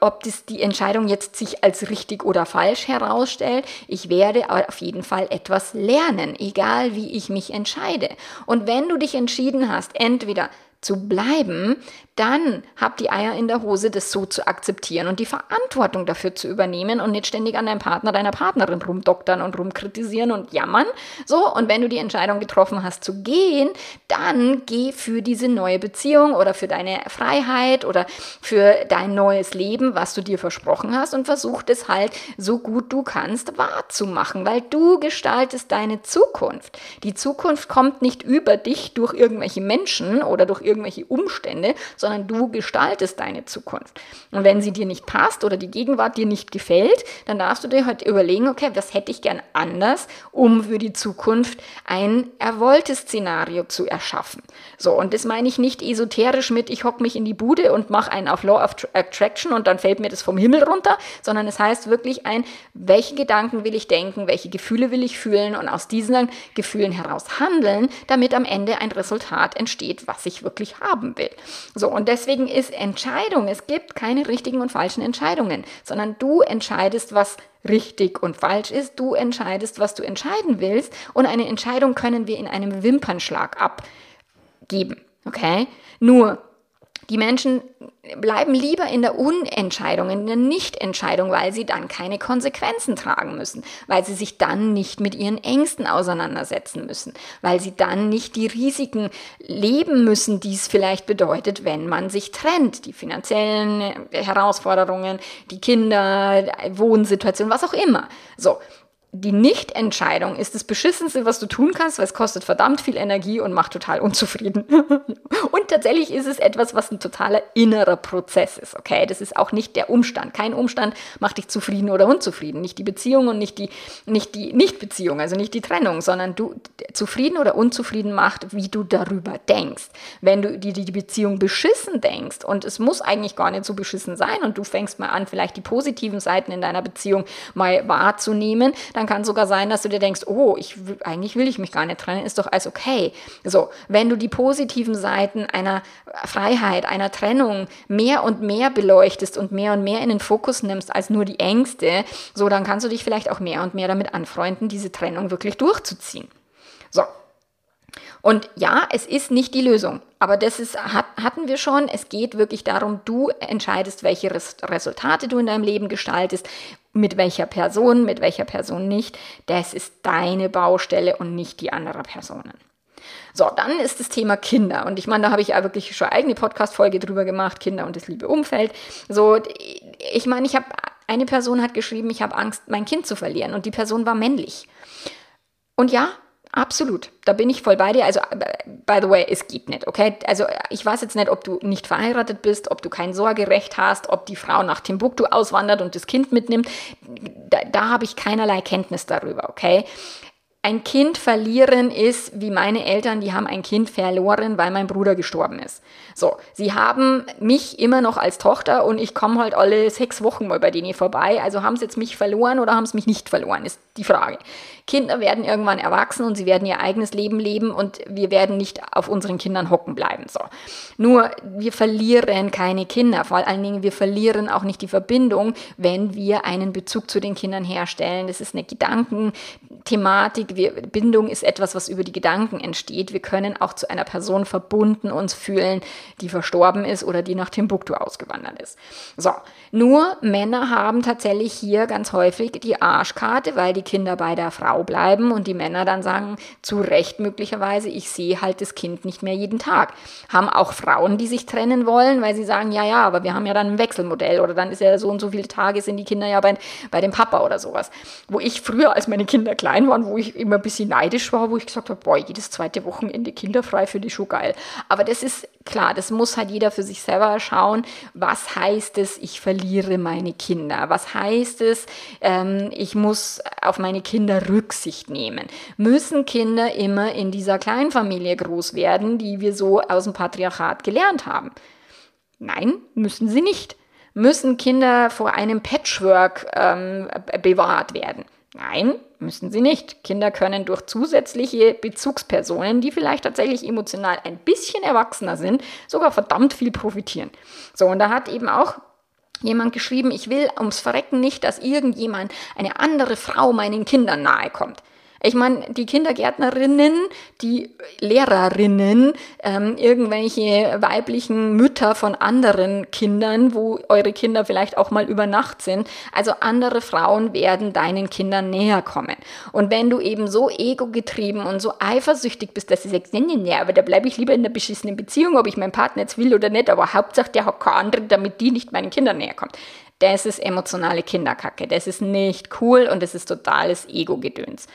ob das die Entscheidung jetzt sich als richtig oder falsch herausstellt, ich werde auf jeden Fall etwas lernen, egal wie ich mich entscheide. Und wenn du dich entschieden hast, entweder zu bleiben, dann habt die Eier in der Hose, das so zu akzeptieren und die Verantwortung dafür zu übernehmen und nicht ständig an deinem Partner, deiner Partnerin rumdoktern und rumkritisieren und jammern. So, und wenn du die Entscheidung getroffen hast zu gehen, dann geh für diese neue Beziehung oder für deine Freiheit oder für dein neues Leben, was du dir versprochen hast und versuch das halt so gut du kannst wahrzumachen, weil du gestaltest deine Zukunft. Die Zukunft kommt nicht über dich durch irgendwelche Menschen oder durch irgendwelche Umstände, sondern sondern du gestaltest deine Zukunft. Und wenn sie dir nicht passt oder die Gegenwart dir nicht gefällt, dann darfst du dir halt überlegen, okay, was hätte ich gern anders, um für die Zukunft ein erwolltes Szenario zu erschaffen. So, und das meine ich nicht esoterisch mit, ich hocke mich in die Bude und mache einen auf Law of Attraction und dann fällt mir das vom Himmel runter, sondern es heißt wirklich ein, welche Gedanken will ich denken, welche Gefühle will ich fühlen und aus diesen Gefühlen heraus handeln, damit am Ende ein Resultat entsteht, was ich wirklich haben will. So, und deswegen ist Entscheidung, es gibt keine richtigen und falschen Entscheidungen, sondern du entscheidest, was richtig und falsch ist, du entscheidest, was du entscheiden willst und eine Entscheidung können wir in einem Wimpernschlag abgeben. Okay? Nur die Menschen bleiben lieber in der Unentscheidung, in der Nichtentscheidung, weil sie dann keine Konsequenzen tragen müssen, weil sie sich dann nicht mit ihren Ängsten auseinandersetzen müssen, weil sie dann nicht die Risiken leben müssen, die es vielleicht bedeutet, wenn man sich trennt. Die finanziellen äh, Herausforderungen, die Kinder, Wohnsituation, was auch immer. So, die Nichtentscheidung ist das Beschissenste, was du tun kannst, weil es kostet verdammt viel Energie und macht total unzufrieden. und tatsächlich ist es etwas, was ein totaler innerer Prozess ist, okay? Das ist auch nicht der Umstand. Kein Umstand macht dich zufrieden oder unzufrieden. Nicht die Beziehung und nicht die, nicht die Nichtbeziehung, also nicht die Trennung, sondern du zufrieden oder unzufrieden macht, wie du darüber denkst. Wenn du die, die Beziehung beschissen denkst und es muss eigentlich gar nicht so beschissen sein und du fängst mal an, vielleicht die positiven Seiten in deiner Beziehung mal wahrzunehmen, dann kann sogar sein, dass du dir denkst, oh, ich, eigentlich will ich mich gar nicht trennen, ist doch alles okay. So, wenn du die positiven Seiten einer Freiheit, einer Trennung mehr und mehr beleuchtest und mehr und mehr in den Fokus nimmst als nur die Ängste, so, dann kannst du dich vielleicht auch mehr und mehr damit anfreunden, diese Trennung wirklich durchzuziehen. So, und ja, es ist nicht die Lösung, aber das ist, hat, hatten wir schon. Es geht wirklich darum, du entscheidest, welche Res Resultate du in deinem Leben gestaltest, mit welcher Person, mit welcher Person nicht. Das ist deine Baustelle und nicht die anderer Personen. So, dann ist das Thema Kinder. Und ich meine, da habe ich ja wirklich schon eigene Podcast-Folge drüber gemacht, Kinder und das liebe Umfeld. So, ich meine, ich habe, eine Person hat geschrieben, ich habe Angst, mein Kind zu verlieren. Und die Person war männlich. Und ja, Absolut, da bin ich voll bei dir. Also, by the way, es geht nicht, okay? Also, ich weiß jetzt nicht, ob du nicht verheiratet bist, ob du kein Sorgerecht hast, ob die Frau nach Timbuktu auswandert und das Kind mitnimmt. Da, da habe ich keinerlei Kenntnis darüber, okay? Ein Kind verlieren ist wie meine Eltern, die haben ein Kind verloren, weil mein Bruder gestorben ist. So, sie haben mich immer noch als Tochter und ich komme halt alle sechs Wochen mal bei denen vorbei. Also haben sie jetzt mich verloren oder haben sie mich nicht verloren, ist die Frage. Kinder werden irgendwann erwachsen und sie werden ihr eigenes Leben leben und wir werden nicht auf unseren Kindern hocken bleiben. So. Nur wir verlieren keine Kinder. Vor allen Dingen, wir verlieren auch nicht die Verbindung, wenn wir einen Bezug zu den Kindern herstellen. Das ist eine Gedankenthematik. Wir, Bindung ist etwas, was über die Gedanken entsteht. Wir können auch zu einer Person verbunden uns fühlen, die verstorben ist oder die nach Timbuktu ausgewandert ist. So. Nur Männer haben tatsächlich hier ganz häufig die Arschkarte, weil die Kinder bei der Frau bleiben und die Männer dann sagen, zu Recht möglicherweise, ich sehe halt das Kind nicht mehr jeden Tag. Haben auch Frauen, die sich trennen wollen, weil sie sagen, ja, ja, aber wir haben ja dann ein Wechselmodell oder dann ist ja so und so viele Tage sind die Kinder ja bei, bei dem Papa oder sowas. Wo ich früher, als meine Kinder klein waren, wo ich immer ein bisschen neidisch war, wo ich gesagt habe, boah, jedes zweite Wochenende kinderfrei finde ich schon geil. Aber das ist klar, das muss halt jeder für sich selber schauen. Was heißt es, ich verliere meine Kinder? Was heißt es, ähm, ich muss auf meine Kinder Rücksicht nehmen? Müssen Kinder immer in dieser Kleinfamilie groß werden, die wir so aus dem Patriarchat gelernt haben? Nein, müssen sie nicht. Müssen Kinder vor einem Patchwork ähm, bewahrt werden? Nein, müssen sie nicht. Kinder können durch zusätzliche Bezugspersonen, die vielleicht tatsächlich emotional ein bisschen erwachsener sind, sogar verdammt viel profitieren. So, und da hat eben auch jemand geschrieben, ich will ums Verrecken nicht, dass irgendjemand, eine andere Frau meinen Kindern nahe kommt. Ich meine, die Kindergärtnerinnen, die Lehrerinnen, ähm, irgendwelche weiblichen Mütter von anderen Kindern, wo eure Kinder vielleicht auch mal über Nacht sind. Also andere Frauen werden deinen Kindern näher kommen. Und wenn du eben so ego-getrieben und so eifersüchtig bist, dass du sagst, nee, nee, nee, aber da bleibe ich lieber in einer beschissenen Beziehung, ob ich meinen Partner jetzt will oder nicht, aber Hauptsache der hat keine andere, damit die nicht meinen Kindern näher kommt. Das ist emotionale Kinderkacke. Das ist nicht cool und das ist totales Ego-Gedöns.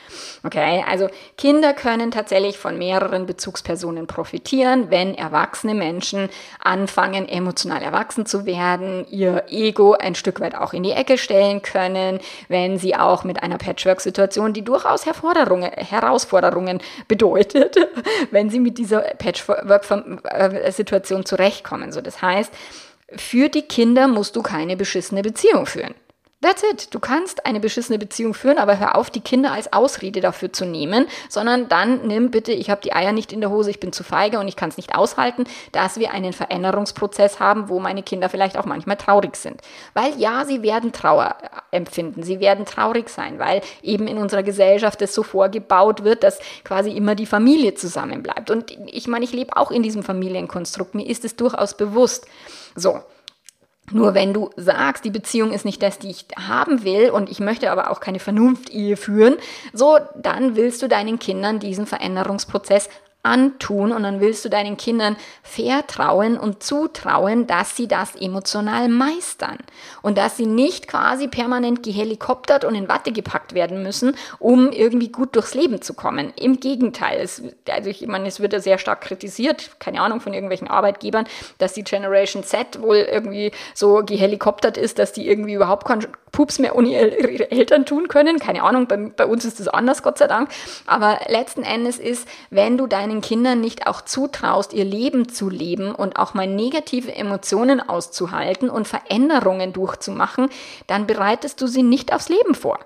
Okay, also Kinder können tatsächlich von mehreren Bezugspersonen profitieren, wenn erwachsene Menschen anfangen, emotional erwachsen zu werden, ihr Ego ein Stück weit auch in die Ecke stellen können, wenn sie auch mit einer Patchwork-Situation, die durchaus Herausforderungen bedeutet, wenn sie mit dieser Patchwork-Situation zurechtkommen. So, das heißt, für die Kinder musst du keine beschissene Beziehung führen. That's it. Du kannst eine beschissene Beziehung führen, aber hör auf, die Kinder als Ausrede dafür zu nehmen, sondern dann nimm bitte, ich habe die Eier nicht in der Hose, ich bin zu feige und ich kann es nicht aushalten, dass wir einen Veränderungsprozess haben, wo meine Kinder vielleicht auch manchmal traurig sind. Weil ja, sie werden Trauer empfinden, sie werden traurig sein, weil eben in unserer Gesellschaft es so vorgebaut wird, dass quasi immer die Familie zusammenbleibt. Und ich meine, ich lebe auch in diesem Familienkonstrukt, mir ist es durchaus bewusst. So, nur wenn du sagst, die Beziehung ist nicht das, die ich haben will und ich möchte aber auch keine Vernunft-Ehe führen, so, dann willst du deinen Kindern diesen Veränderungsprozess antun und dann willst du deinen Kindern vertrauen und zutrauen, dass sie das emotional meistern und dass sie nicht quasi permanent gehelikoptert und in Watte gepackt werden müssen, um irgendwie gut durchs Leben zu kommen. Im Gegenteil, es, also ich meine, es wird ja sehr stark kritisiert, keine Ahnung von irgendwelchen Arbeitgebern, dass die Generation Z wohl irgendwie so gehelikoptert ist, dass die irgendwie überhaupt keinen Pups mehr ohne ihre Eltern tun können. Keine Ahnung, bei, bei uns ist das anders, Gott sei Dank. Aber letzten Endes ist, wenn du deinen Kindern nicht auch zutraust, ihr Leben zu leben und auch mal negative Emotionen auszuhalten und Veränderungen durchzumachen, dann bereitest du sie nicht aufs Leben vor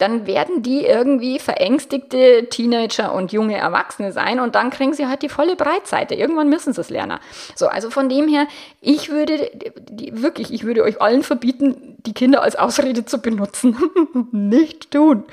dann werden die irgendwie verängstigte Teenager und junge Erwachsene sein und dann kriegen sie halt die volle Breitseite. Irgendwann müssen sie es lernen. So, also von dem her, ich würde die, wirklich, ich würde euch allen verbieten, die Kinder als Ausrede zu benutzen. Nicht tun.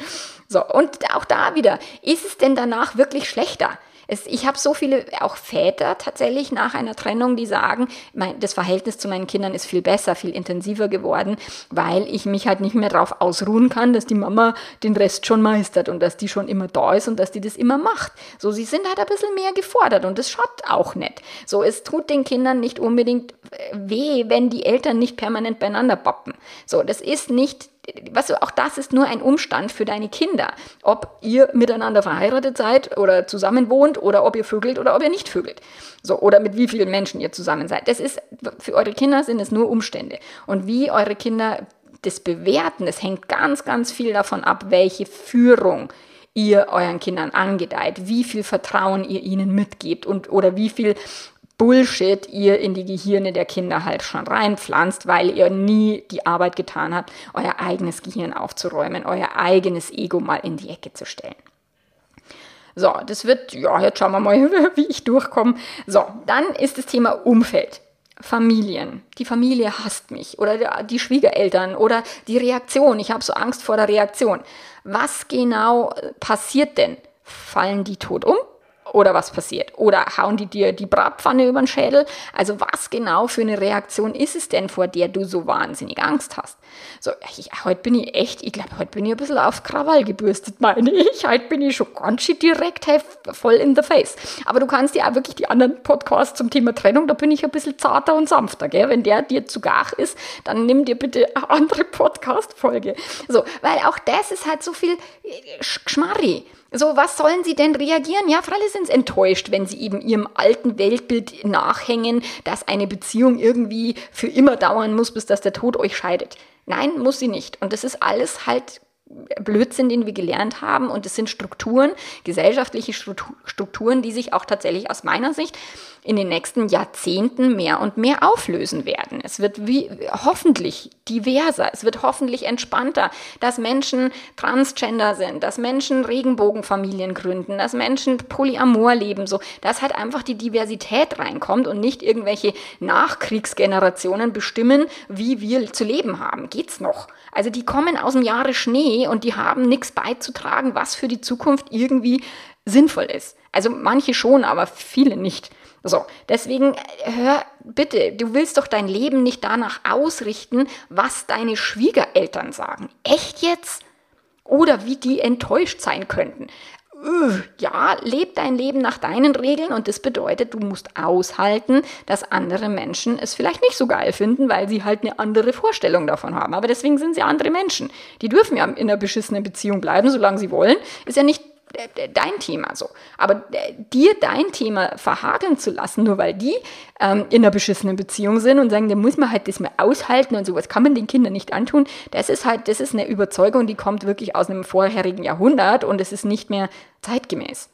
So, und auch da wieder, ist es denn danach wirklich schlechter? Es, ich habe so viele, auch Väter tatsächlich nach einer Trennung, die sagen, mein, das Verhältnis zu meinen Kindern ist viel besser, viel intensiver geworden, weil ich mich halt nicht mehr darauf ausruhen kann, dass die Mama den Rest schon meistert und dass die schon immer da ist und dass die das immer macht. So, sie sind halt ein bisschen mehr gefordert und das schaut auch nicht. So, es tut den Kindern nicht unbedingt äh, weh, wenn die Eltern nicht permanent beieinander bappen. So, das ist nicht weißt auch das ist nur ein Umstand für deine Kinder. Ob ihr miteinander verheiratet seid oder zusammen wohnt oder ob ihr vögelt oder ob ihr nicht vögelt. So, oder mit wie vielen Menschen ihr zusammen seid. Das ist, für eure Kinder sind es nur Umstände. Und wie eure Kinder das bewerten, es hängt ganz, ganz viel davon ab, welche Führung ihr euren Kindern angedeiht, wie viel Vertrauen ihr ihnen mitgebt und oder wie viel Bullshit ihr in die Gehirne der Kinder halt schon reinpflanzt, weil ihr nie die Arbeit getan habt, euer eigenes Gehirn aufzuräumen, euer eigenes Ego mal in die Ecke zu stellen. So, das wird, ja, jetzt schauen wir mal, wie ich durchkomme. So, dann ist das Thema Umfeld. Familien. Die Familie hasst mich oder die Schwiegereltern oder die Reaktion. Ich habe so Angst vor der Reaktion. Was genau passiert denn? Fallen die tot um? Oder was passiert? Oder hauen die dir die Bratpfanne über den Schädel? Also was genau für eine Reaktion ist es denn, vor der du so wahnsinnig Angst hast? So, ich, heute bin ich echt, ich glaube, heute bin ich ein bisschen auf Krawall gebürstet, meine ich. Heute bin ich schon ganz schön direkt hey, voll in the face. Aber du kannst ja auch wirklich die anderen Podcasts zum Thema Trennung, da bin ich ein bisschen zarter und sanfter, gell? Wenn der dir zu gar ist, dann nimm dir bitte eine andere Podcast-Folge. So, weil auch das ist halt so viel Schmarri. So, was sollen sie denn reagieren? Ja, für alle sind enttäuscht, wenn sie eben ihrem alten Weltbild nachhängen, dass eine Beziehung irgendwie für immer dauern muss, bis dass der Tod euch scheidet. Nein, muss sie nicht. Und das ist alles halt Blödsinn, den wir gelernt haben. Und es sind Strukturen, gesellschaftliche Strukturen, die sich auch tatsächlich aus meiner Sicht in den nächsten Jahrzehnten mehr und mehr auflösen werden. Es wird wie, hoffentlich diverser, es wird hoffentlich entspannter, dass Menschen transgender sind, dass Menschen Regenbogenfamilien gründen, dass Menschen Polyamor leben, so, dass halt einfach die Diversität reinkommt und nicht irgendwelche Nachkriegsgenerationen bestimmen, wie wir zu leben haben. Geht's noch? Also die kommen aus dem Jahre Schnee und die haben nichts beizutragen, was für die Zukunft irgendwie sinnvoll ist. Also manche schon, aber viele nicht. So, deswegen hör bitte, du willst doch dein Leben nicht danach ausrichten, was deine Schwiegereltern sagen. Echt jetzt? Oder wie die enttäuscht sein könnten. Ja, leb dein Leben nach deinen Regeln und das bedeutet, du musst aushalten, dass andere Menschen es vielleicht nicht so geil finden, weil sie halt eine andere Vorstellung davon haben. Aber deswegen sind sie andere Menschen. Die dürfen ja in einer beschissenen Beziehung bleiben, solange sie wollen. Ist ja nicht dein Thema so. Aber dir dein Thema verhageln zu lassen, nur weil die ähm, in einer beschissenen Beziehung sind und sagen, da muss man halt das mal aushalten und sowas kann man den Kindern nicht antun, das ist halt, das ist eine Überzeugung, die kommt wirklich aus einem vorherigen Jahrhundert und es ist nicht mehr zeitgemäß.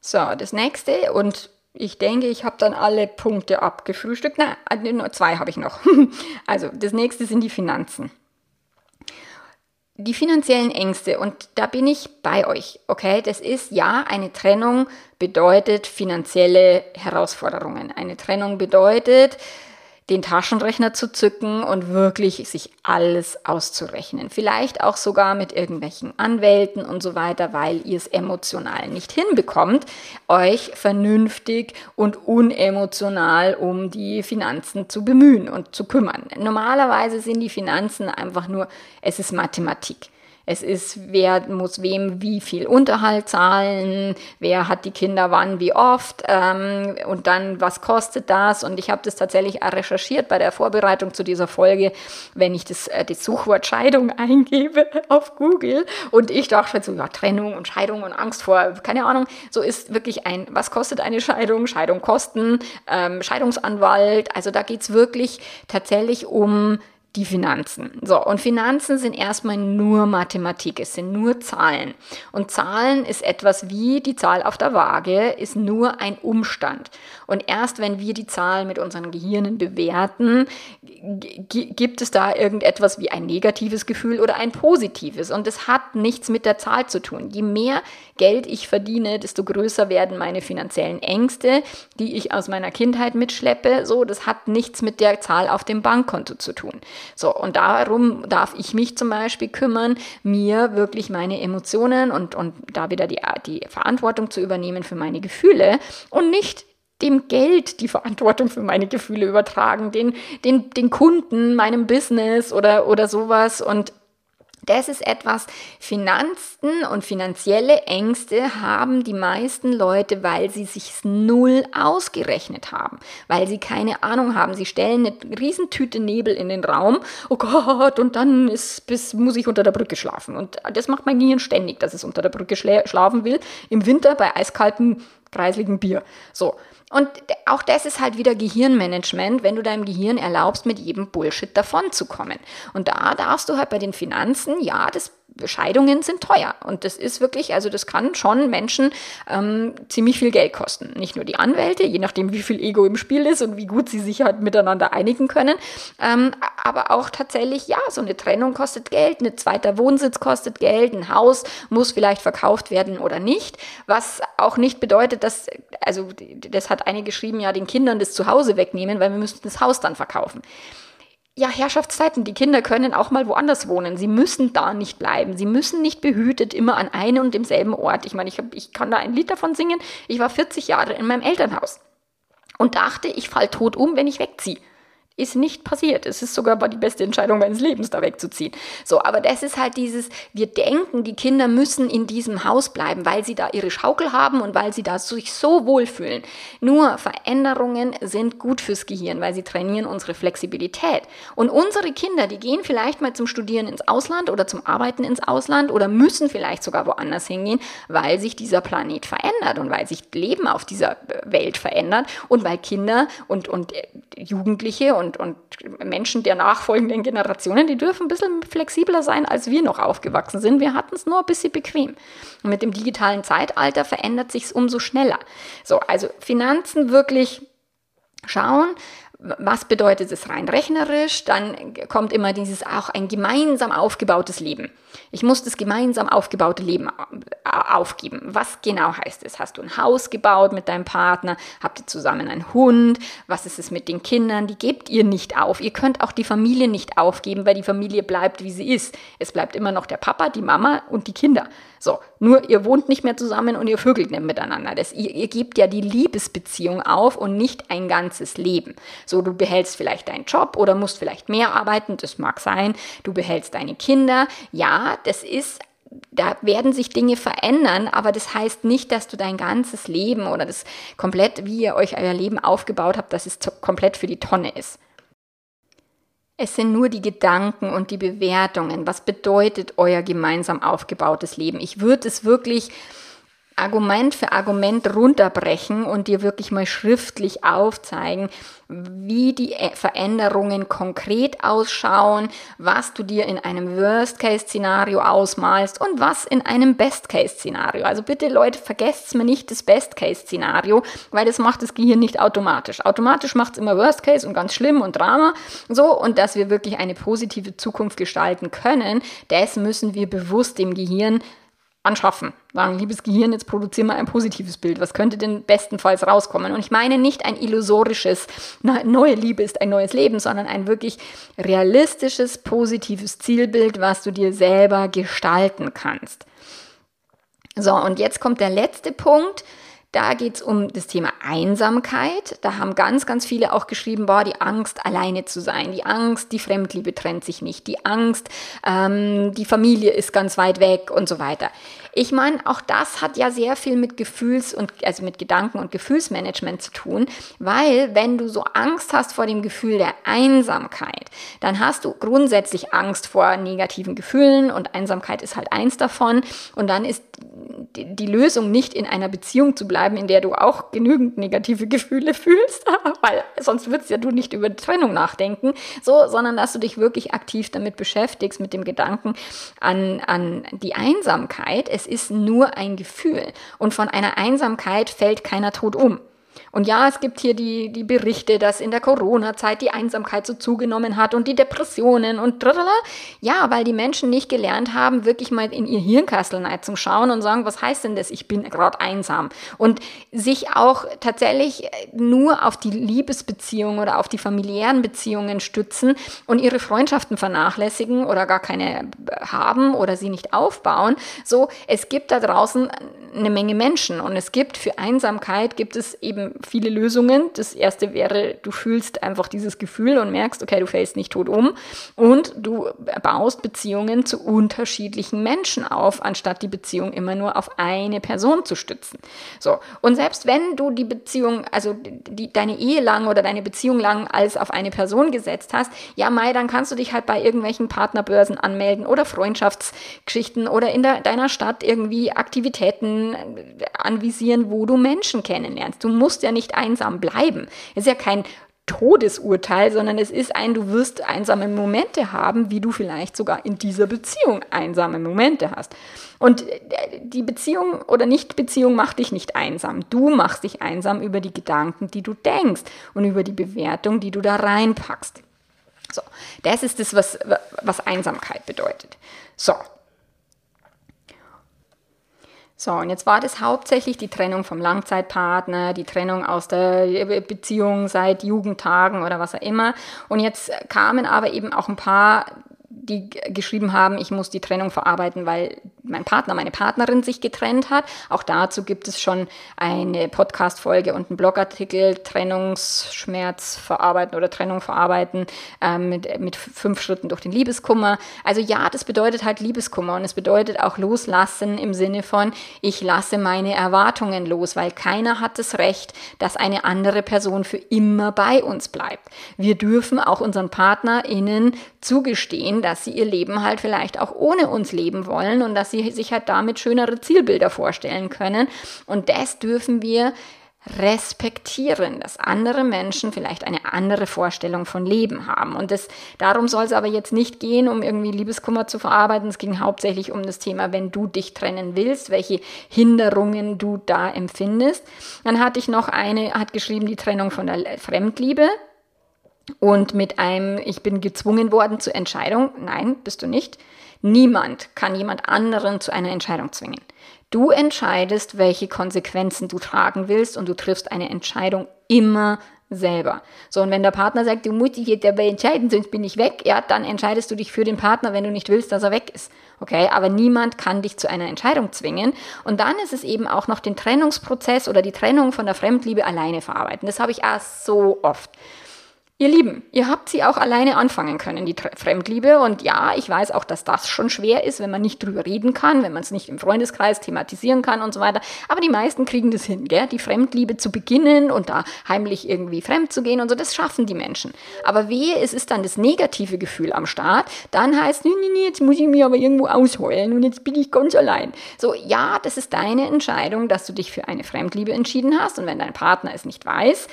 So, das nächste und ich denke, ich habe dann alle Punkte abgefrühstückt. Nein, nur zwei habe ich noch. Also, das nächste sind die Finanzen die finanziellen Ängste, und da bin ich bei euch, okay? Das ist ja, eine Trennung bedeutet finanzielle Herausforderungen. Eine Trennung bedeutet, den Taschenrechner zu zücken und wirklich sich alles auszurechnen. Vielleicht auch sogar mit irgendwelchen Anwälten und so weiter, weil ihr es emotional nicht hinbekommt, euch vernünftig und unemotional um die Finanzen zu bemühen und zu kümmern. Normalerweise sind die Finanzen einfach nur, es ist Mathematik. Es ist, wer muss wem wie viel Unterhalt zahlen, wer hat die Kinder wann, wie oft ähm, und dann, was kostet das? Und ich habe das tatsächlich recherchiert bei der Vorbereitung zu dieser Folge, wenn ich das, äh, das Suchwort Scheidung eingebe auf Google und ich dachte so, ja, Trennung und Scheidung und Angst vor, keine Ahnung, so ist wirklich ein, was kostet eine Scheidung, Scheidung kosten, ähm, Scheidungsanwalt, also da geht's wirklich tatsächlich um die Finanzen. So, und Finanzen sind erstmal nur Mathematik, es sind nur Zahlen. Und Zahlen ist etwas wie die Zahl auf der Waage, ist nur ein Umstand. Und erst wenn wir die Zahl mit unseren Gehirnen bewerten, gibt es da irgendetwas wie ein negatives Gefühl oder ein positives. Und es hat nichts mit der Zahl zu tun. Je mehr Geld ich verdiene, desto größer werden meine finanziellen Ängste, die ich aus meiner Kindheit mitschleppe. So, das hat nichts mit der Zahl auf dem Bankkonto zu tun. So, und darum darf ich mich zum Beispiel kümmern, mir wirklich meine Emotionen und, und da wieder die, die Verantwortung zu übernehmen für meine Gefühle und nicht dem Geld die Verantwortung für meine Gefühle übertragen, den, den, den Kunden, meinem Business oder, oder sowas. Und das ist etwas, Finanzen und finanzielle Ängste haben die meisten Leute, weil sie sich null ausgerechnet haben, weil sie keine Ahnung haben. Sie stellen eine Riesentüte Nebel in den Raum. Oh Gott, und dann ist, bis, muss ich unter der Brücke schlafen. Und das macht mein Gehirn ständig, dass es unter der Brücke schlafen will. Im Winter bei eiskaltem, kreisligem Bier. So. Und auch das ist halt wieder Gehirnmanagement, wenn du deinem Gehirn erlaubst, mit jedem Bullshit davonzukommen. Und da darfst du halt bei den Finanzen, ja, das Scheidungen sind teuer. Und das ist wirklich, also das kann schon Menschen ähm, ziemlich viel Geld kosten. Nicht nur die Anwälte, je nachdem, wie viel Ego im Spiel ist und wie gut sie sich halt miteinander einigen können. Ähm, aber auch tatsächlich, ja, so eine Trennung kostet Geld, ein zweiter Wohnsitz kostet Geld, ein Haus muss vielleicht verkauft werden oder nicht. Was auch nicht bedeutet, dass, also das hat eine geschrieben, ja, den Kindern das Zuhause wegnehmen, weil wir müssten das Haus dann verkaufen ja, Herrschaftszeiten. Die Kinder können auch mal woanders wohnen. Sie müssen da nicht bleiben. Sie müssen nicht behütet immer an einem und demselben Ort. Ich meine, ich, hab, ich kann da ein Lied davon singen. Ich war 40 Jahre in meinem Elternhaus und dachte, ich fall tot um, wenn ich wegziehe. Ist nicht passiert. Es ist sogar die beste Entscheidung meines Lebens, da wegzuziehen. So, aber das ist halt dieses, wir denken, die Kinder müssen in diesem Haus bleiben, weil sie da ihre Schaukel haben und weil sie da sich so wohlfühlen. Nur Veränderungen sind gut fürs Gehirn, weil sie trainieren unsere Flexibilität. Und unsere Kinder, die gehen vielleicht mal zum Studieren ins Ausland oder zum Arbeiten ins Ausland oder müssen vielleicht sogar woanders hingehen, weil sich dieser Planet verändert und weil sich Leben auf dieser Welt verändert und weil Kinder und, und Jugendliche und und, und Menschen der nachfolgenden Generationen, die dürfen ein bisschen flexibler sein, als wir noch aufgewachsen sind. Wir hatten es nur ein bisschen bequem. Und mit dem digitalen Zeitalter verändert sich es umso schneller. So, also Finanzen wirklich schauen, was bedeutet es rein rechnerisch? Dann kommt immer dieses auch ein gemeinsam aufgebautes Leben. Ich muss das gemeinsam aufgebaute Leben aufgeben. Was genau heißt es? Hast du ein Haus gebaut mit deinem Partner? Habt ihr zusammen einen Hund? Was ist es mit den Kindern? Die gebt ihr nicht auf. Ihr könnt auch die Familie nicht aufgeben, weil die Familie bleibt, wie sie ist. Es bleibt immer noch der Papa, die Mama und die Kinder. So, nur ihr wohnt nicht mehr zusammen und ihr vögelt nicht miteinander. Das, ihr, ihr gebt ja die Liebesbeziehung auf und nicht ein ganzes Leben. So, du behältst vielleicht deinen Job oder musst vielleicht mehr arbeiten, das mag sein. Du behältst deine Kinder. Ja, das ist da werden sich Dinge verändern, aber das heißt nicht, dass du dein ganzes Leben oder das komplett, wie ihr euch euer Leben aufgebaut habt, dass es komplett für die Tonne ist. Es sind nur die Gedanken und die Bewertungen. Was bedeutet euer gemeinsam aufgebautes Leben? Ich würde es wirklich Argument für Argument runterbrechen und dir wirklich mal schriftlich aufzeigen, wie die Veränderungen konkret ausschauen, was du dir in einem Worst-Case-Szenario ausmalst und was in einem Best-Case-Szenario. Also bitte Leute, vergesst mir nicht das Best-Case-Szenario, weil das macht das Gehirn nicht automatisch. Automatisch macht es immer Worst-Case und ganz schlimm und Drama. So, und dass wir wirklich eine positive Zukunft gestalten können, das müssen wir bewusst dem Gehirn anschaffen. Sagen, liebes Gehirn, jetzt produzieren wir ein positives Bild. Was könnte denn bestenfalls rauskommen? Und ich meine nicht ein illusorisches, neue Liebe ist ein neues Leben, sondern ein wirklich realistisches, positives Zielbild, was du dir selber gestalten kannst. So, und jetzt kommt der letzte Punkt. Da geht es um das Thema Einsamkeit. Da haben ganz, ganz viele auch geschrieben, boah, die Angst, alleine zu sein, die Angst, die Fremdliebe trennt sich nicht, die Angst, ähm, die Familie ist ganz weit weg und so weiter. Ich meine, auch das hat ja sehr viel mit Gefühls- und also mit Gedanken- und Gefühlsmanagement zu tun, weil wenn du so Angst hast vor dem Gefühl der Einsamkeit, dann hast du grundsätzlich Angst vor negativen Gefühlen und Einsamkeit ist halt eins davon und dann ist die Lösung nicht in einer Beziehung zu bleiben, in der du auch genügend negative Gefühle fühlst, weil sonst würdest ja du nicht über Trennung nachdenken, so, sondern dass du dich wirklich aktiv damit beschäftigst, mit dem Gedanken an, an die Einsamkeit. Es ist nur ein Gefühl und von einer Einsamkeit fällt keiner tot um. Und ja, es gibt hier die, die Berichte, dass in der Corona-Zeit die Einsamkeit so zugenommen hat und die Depressionen und tralala. Ja, weil die Menschen nicht gelernt haben, wirklich mal in ihr Hirnkastel zu schauen und sagen, was heißt denn das, ich bin gerade einsam. Und sich auch tatsächlich nur auf die Liebesbeziehungen oder auf die familiären Beziehungen stützen und ihre Freundschaften vernachlässigen oder gar keine haben oder sie nicht aufbauen. So, es gibt da draußen eine Menge Menschen und es gibt für Einsamkeit gibt es eben viele Lösungen. Das erste wäre, du fühlst einfach dieses Gefühl und merkst, okay, du fällst nicht tot um und du baust Beziehungen zu unterschiedlichen Menschen auf, anstatt die Beziehung immer nur auf eine Person zu stützen. So. Und selbst wenn du die Beziehung, also die, deine Ehe lang oder deine Beziehung lang als auf eine Person gesetzt hast, ja, Mai, dann kannst du dich halt bei irgendwelchen Partnerbörsen anmelden oder Freundschaftsgeschichten oder in der, deiner Stadt irgendwie Aktivitäten anvisieren, wo du Menschen kennenlernst. Du musst ja nicht einsam bleiben. Es ist ja kein Todesurteil, sondern es ist ein, du wirst einsame Momente haben, wie du vielleicht sogar in dieser Beziehung einsame Momente hast. Und äh, die Beziehung oder Nicht-Beziehung macht dich nicht einsam. Du machst dich einsam über die Gedanken, die du denkst und über die Bewertung, die du da reinpackst. So, das ist das, was, was Einsamkeit bedeutet. So, so, und jetzt war das hauptsächlich die Trennung vom Langzeitpartner, die Trennung aus der Beziehung seit Jugendtagen oder was auch immer. Und jetzt kamen aber eben auch ein paar die geschrieben haben, ich muss die Trennung verarbeiten, weil mein Partner, meine Partnerin sich getrennt hat. Auch dazu gibt es schon eine Podcast-Folge und einen Blogartikel, Trennungsschmerz verarbeiten oder Trennung verarbeiten ähm, mit, mit fünf Schritten durch den Liebeskummer. Also ja, das bedeutet halt Liebeskummer und es bedeutet auch loslassen im Sinne von, ich lasse meine Erwartungen los, weil keiner hat das Recht, dass eine andere Person für immer bei uns bleibt. Wir dürfen auch unseren PartnerInnen zugestehen, dass sie ihr Leben halt vielleicht auch ohne uns leben wollen und dass sie sich halt damit schönere Zielbilder vorstellen können. Und das dürfen wir respektieren, dass andere Menschen vielleicht eine andere Vorstellung von Leben haben. Und das, darum soll es aber jetzt nicht gehen, um irgendwie Liebeskummer zu verarbeiten. Es ging hauptsächlich um das Thema, wenn du dich trennen willst, welche Hinderungen du da empfindest. Dann hatte ich noch eine, hat geschrieben, die Trennung von der Fremdliebe. Und mit einem, ich bin gezwungen worden zur Entscheidung. Nein, bist du nicht. Niemand kann jemand anderen zu einer Entscheidung zwingen. Du entscheidest, welche Konsequenzen du tragen willst und du triffst eine Entscheidung immer selber. So, und wenn der Partner sagt, du musst dich jetzt dabei entscheiden, sonst bin ich weg, ja, dann entscheidest du dich für den Partner, wenn du nicht willst, dass er weg ist. Okay, aber niemand kann dich zu einer Entscheidung zwingen. Und dann ist es eben auch noch den Trennungsprozess oder die Trennung von der Fremdliebe alleine verarbeiten. Das habe ich auch so oft. Ihr Lieben, ihr habt sie auch alleine anfangen können, die Fremdliebe. Und ja, ich weiß auch, dass das schon schwer ist, wenn man nicht drüber reden kann, wenn man es nicht im Freundeskreis thematisieren kann und so weiter. Aber die meisten kriegen das hin, gell? die Fremdliebe zu beginnen und da heimlich irgendwie fremd zu gehen und so. Das schaffen die Menschen. Aber wehe, es ist dann das negative Gefühl am Start. Dann heißt, nee, nee, nee, jetzt muss ich mich aber irgendwo ausheulen und jetzt bin ich ganz allein. So, ja, das ist deine Entscheidung, dass du dich für eine Fremdliebe entschieden hast. Und wenn dein Partner es nicht weiß,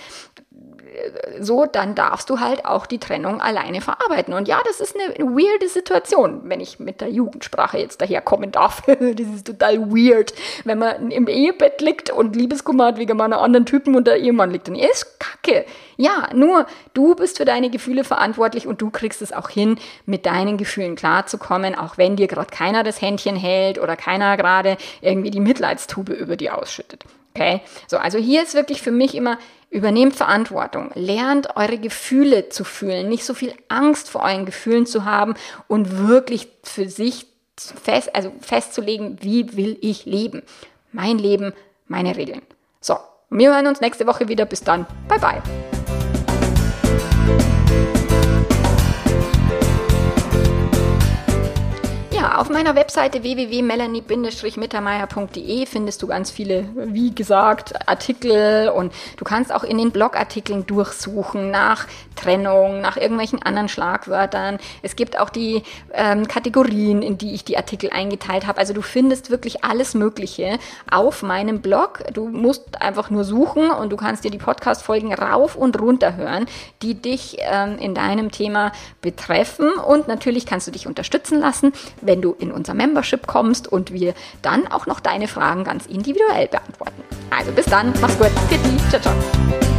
so, dann darfst du halt auch die Trennung alleine verarbeiten. Und ja, das ist eine weirde Situation, wenn ich mit der Jugendsprache jetzt daherkommen darf. das ist total weird, wenn man im Ehebett liegt und Liebeskummer hat wegen meiner anderen Typen und der Ehemann liegt. Und er ist kacke. Ja, nur du bist für deine Gefühle verantwortlich und du kriegst es auch hin, mit deinen Gefühlen klarzukommen, auch wenn dir gerade keiner das Händchen hält oder keiner gerade irgendwie die Mitleidstube über dir ausschüttet. Okay? So, also hier ist wirklich für mich immer Übernehmt Verantwortung, lernt eure Gefühle zu fühlen, nicht so viel Angst vor euren Gefühlen zu haben und wirklich für sich fest, also festzulegen, wie will ich leben. Mein Leben, meine Regeln. So, wir hören uns nächste Woche wieder. Bis dann. Bye bye. Auf meiner Webseite www.melanie-mittermeier.de findest du ganz viele, wie gesagt, Artikel und du kannst auch in den Blogartikeln durchsuchen nach Trennung, nach irgendwelchen anderen Schlagwörtern. Es gibt auch die ähm, Kategorien, in die ich die Artikel eingeteilt habe. Also du findest wirklich alles Mögliche auf meinem Blog. Du musst einfach nur suchen und du kannst dir die Podcast-Folgen rauf und runter hören, die dich ähm, in deinem Thema betreffen. Und natürlich kannst du dich unterstützen lassen, wenn du in unser Membership kommst und wir dann auch noch deine Fragen ganz individuell beantworten. Also bis dann, mach's gut. Ciao, ciao.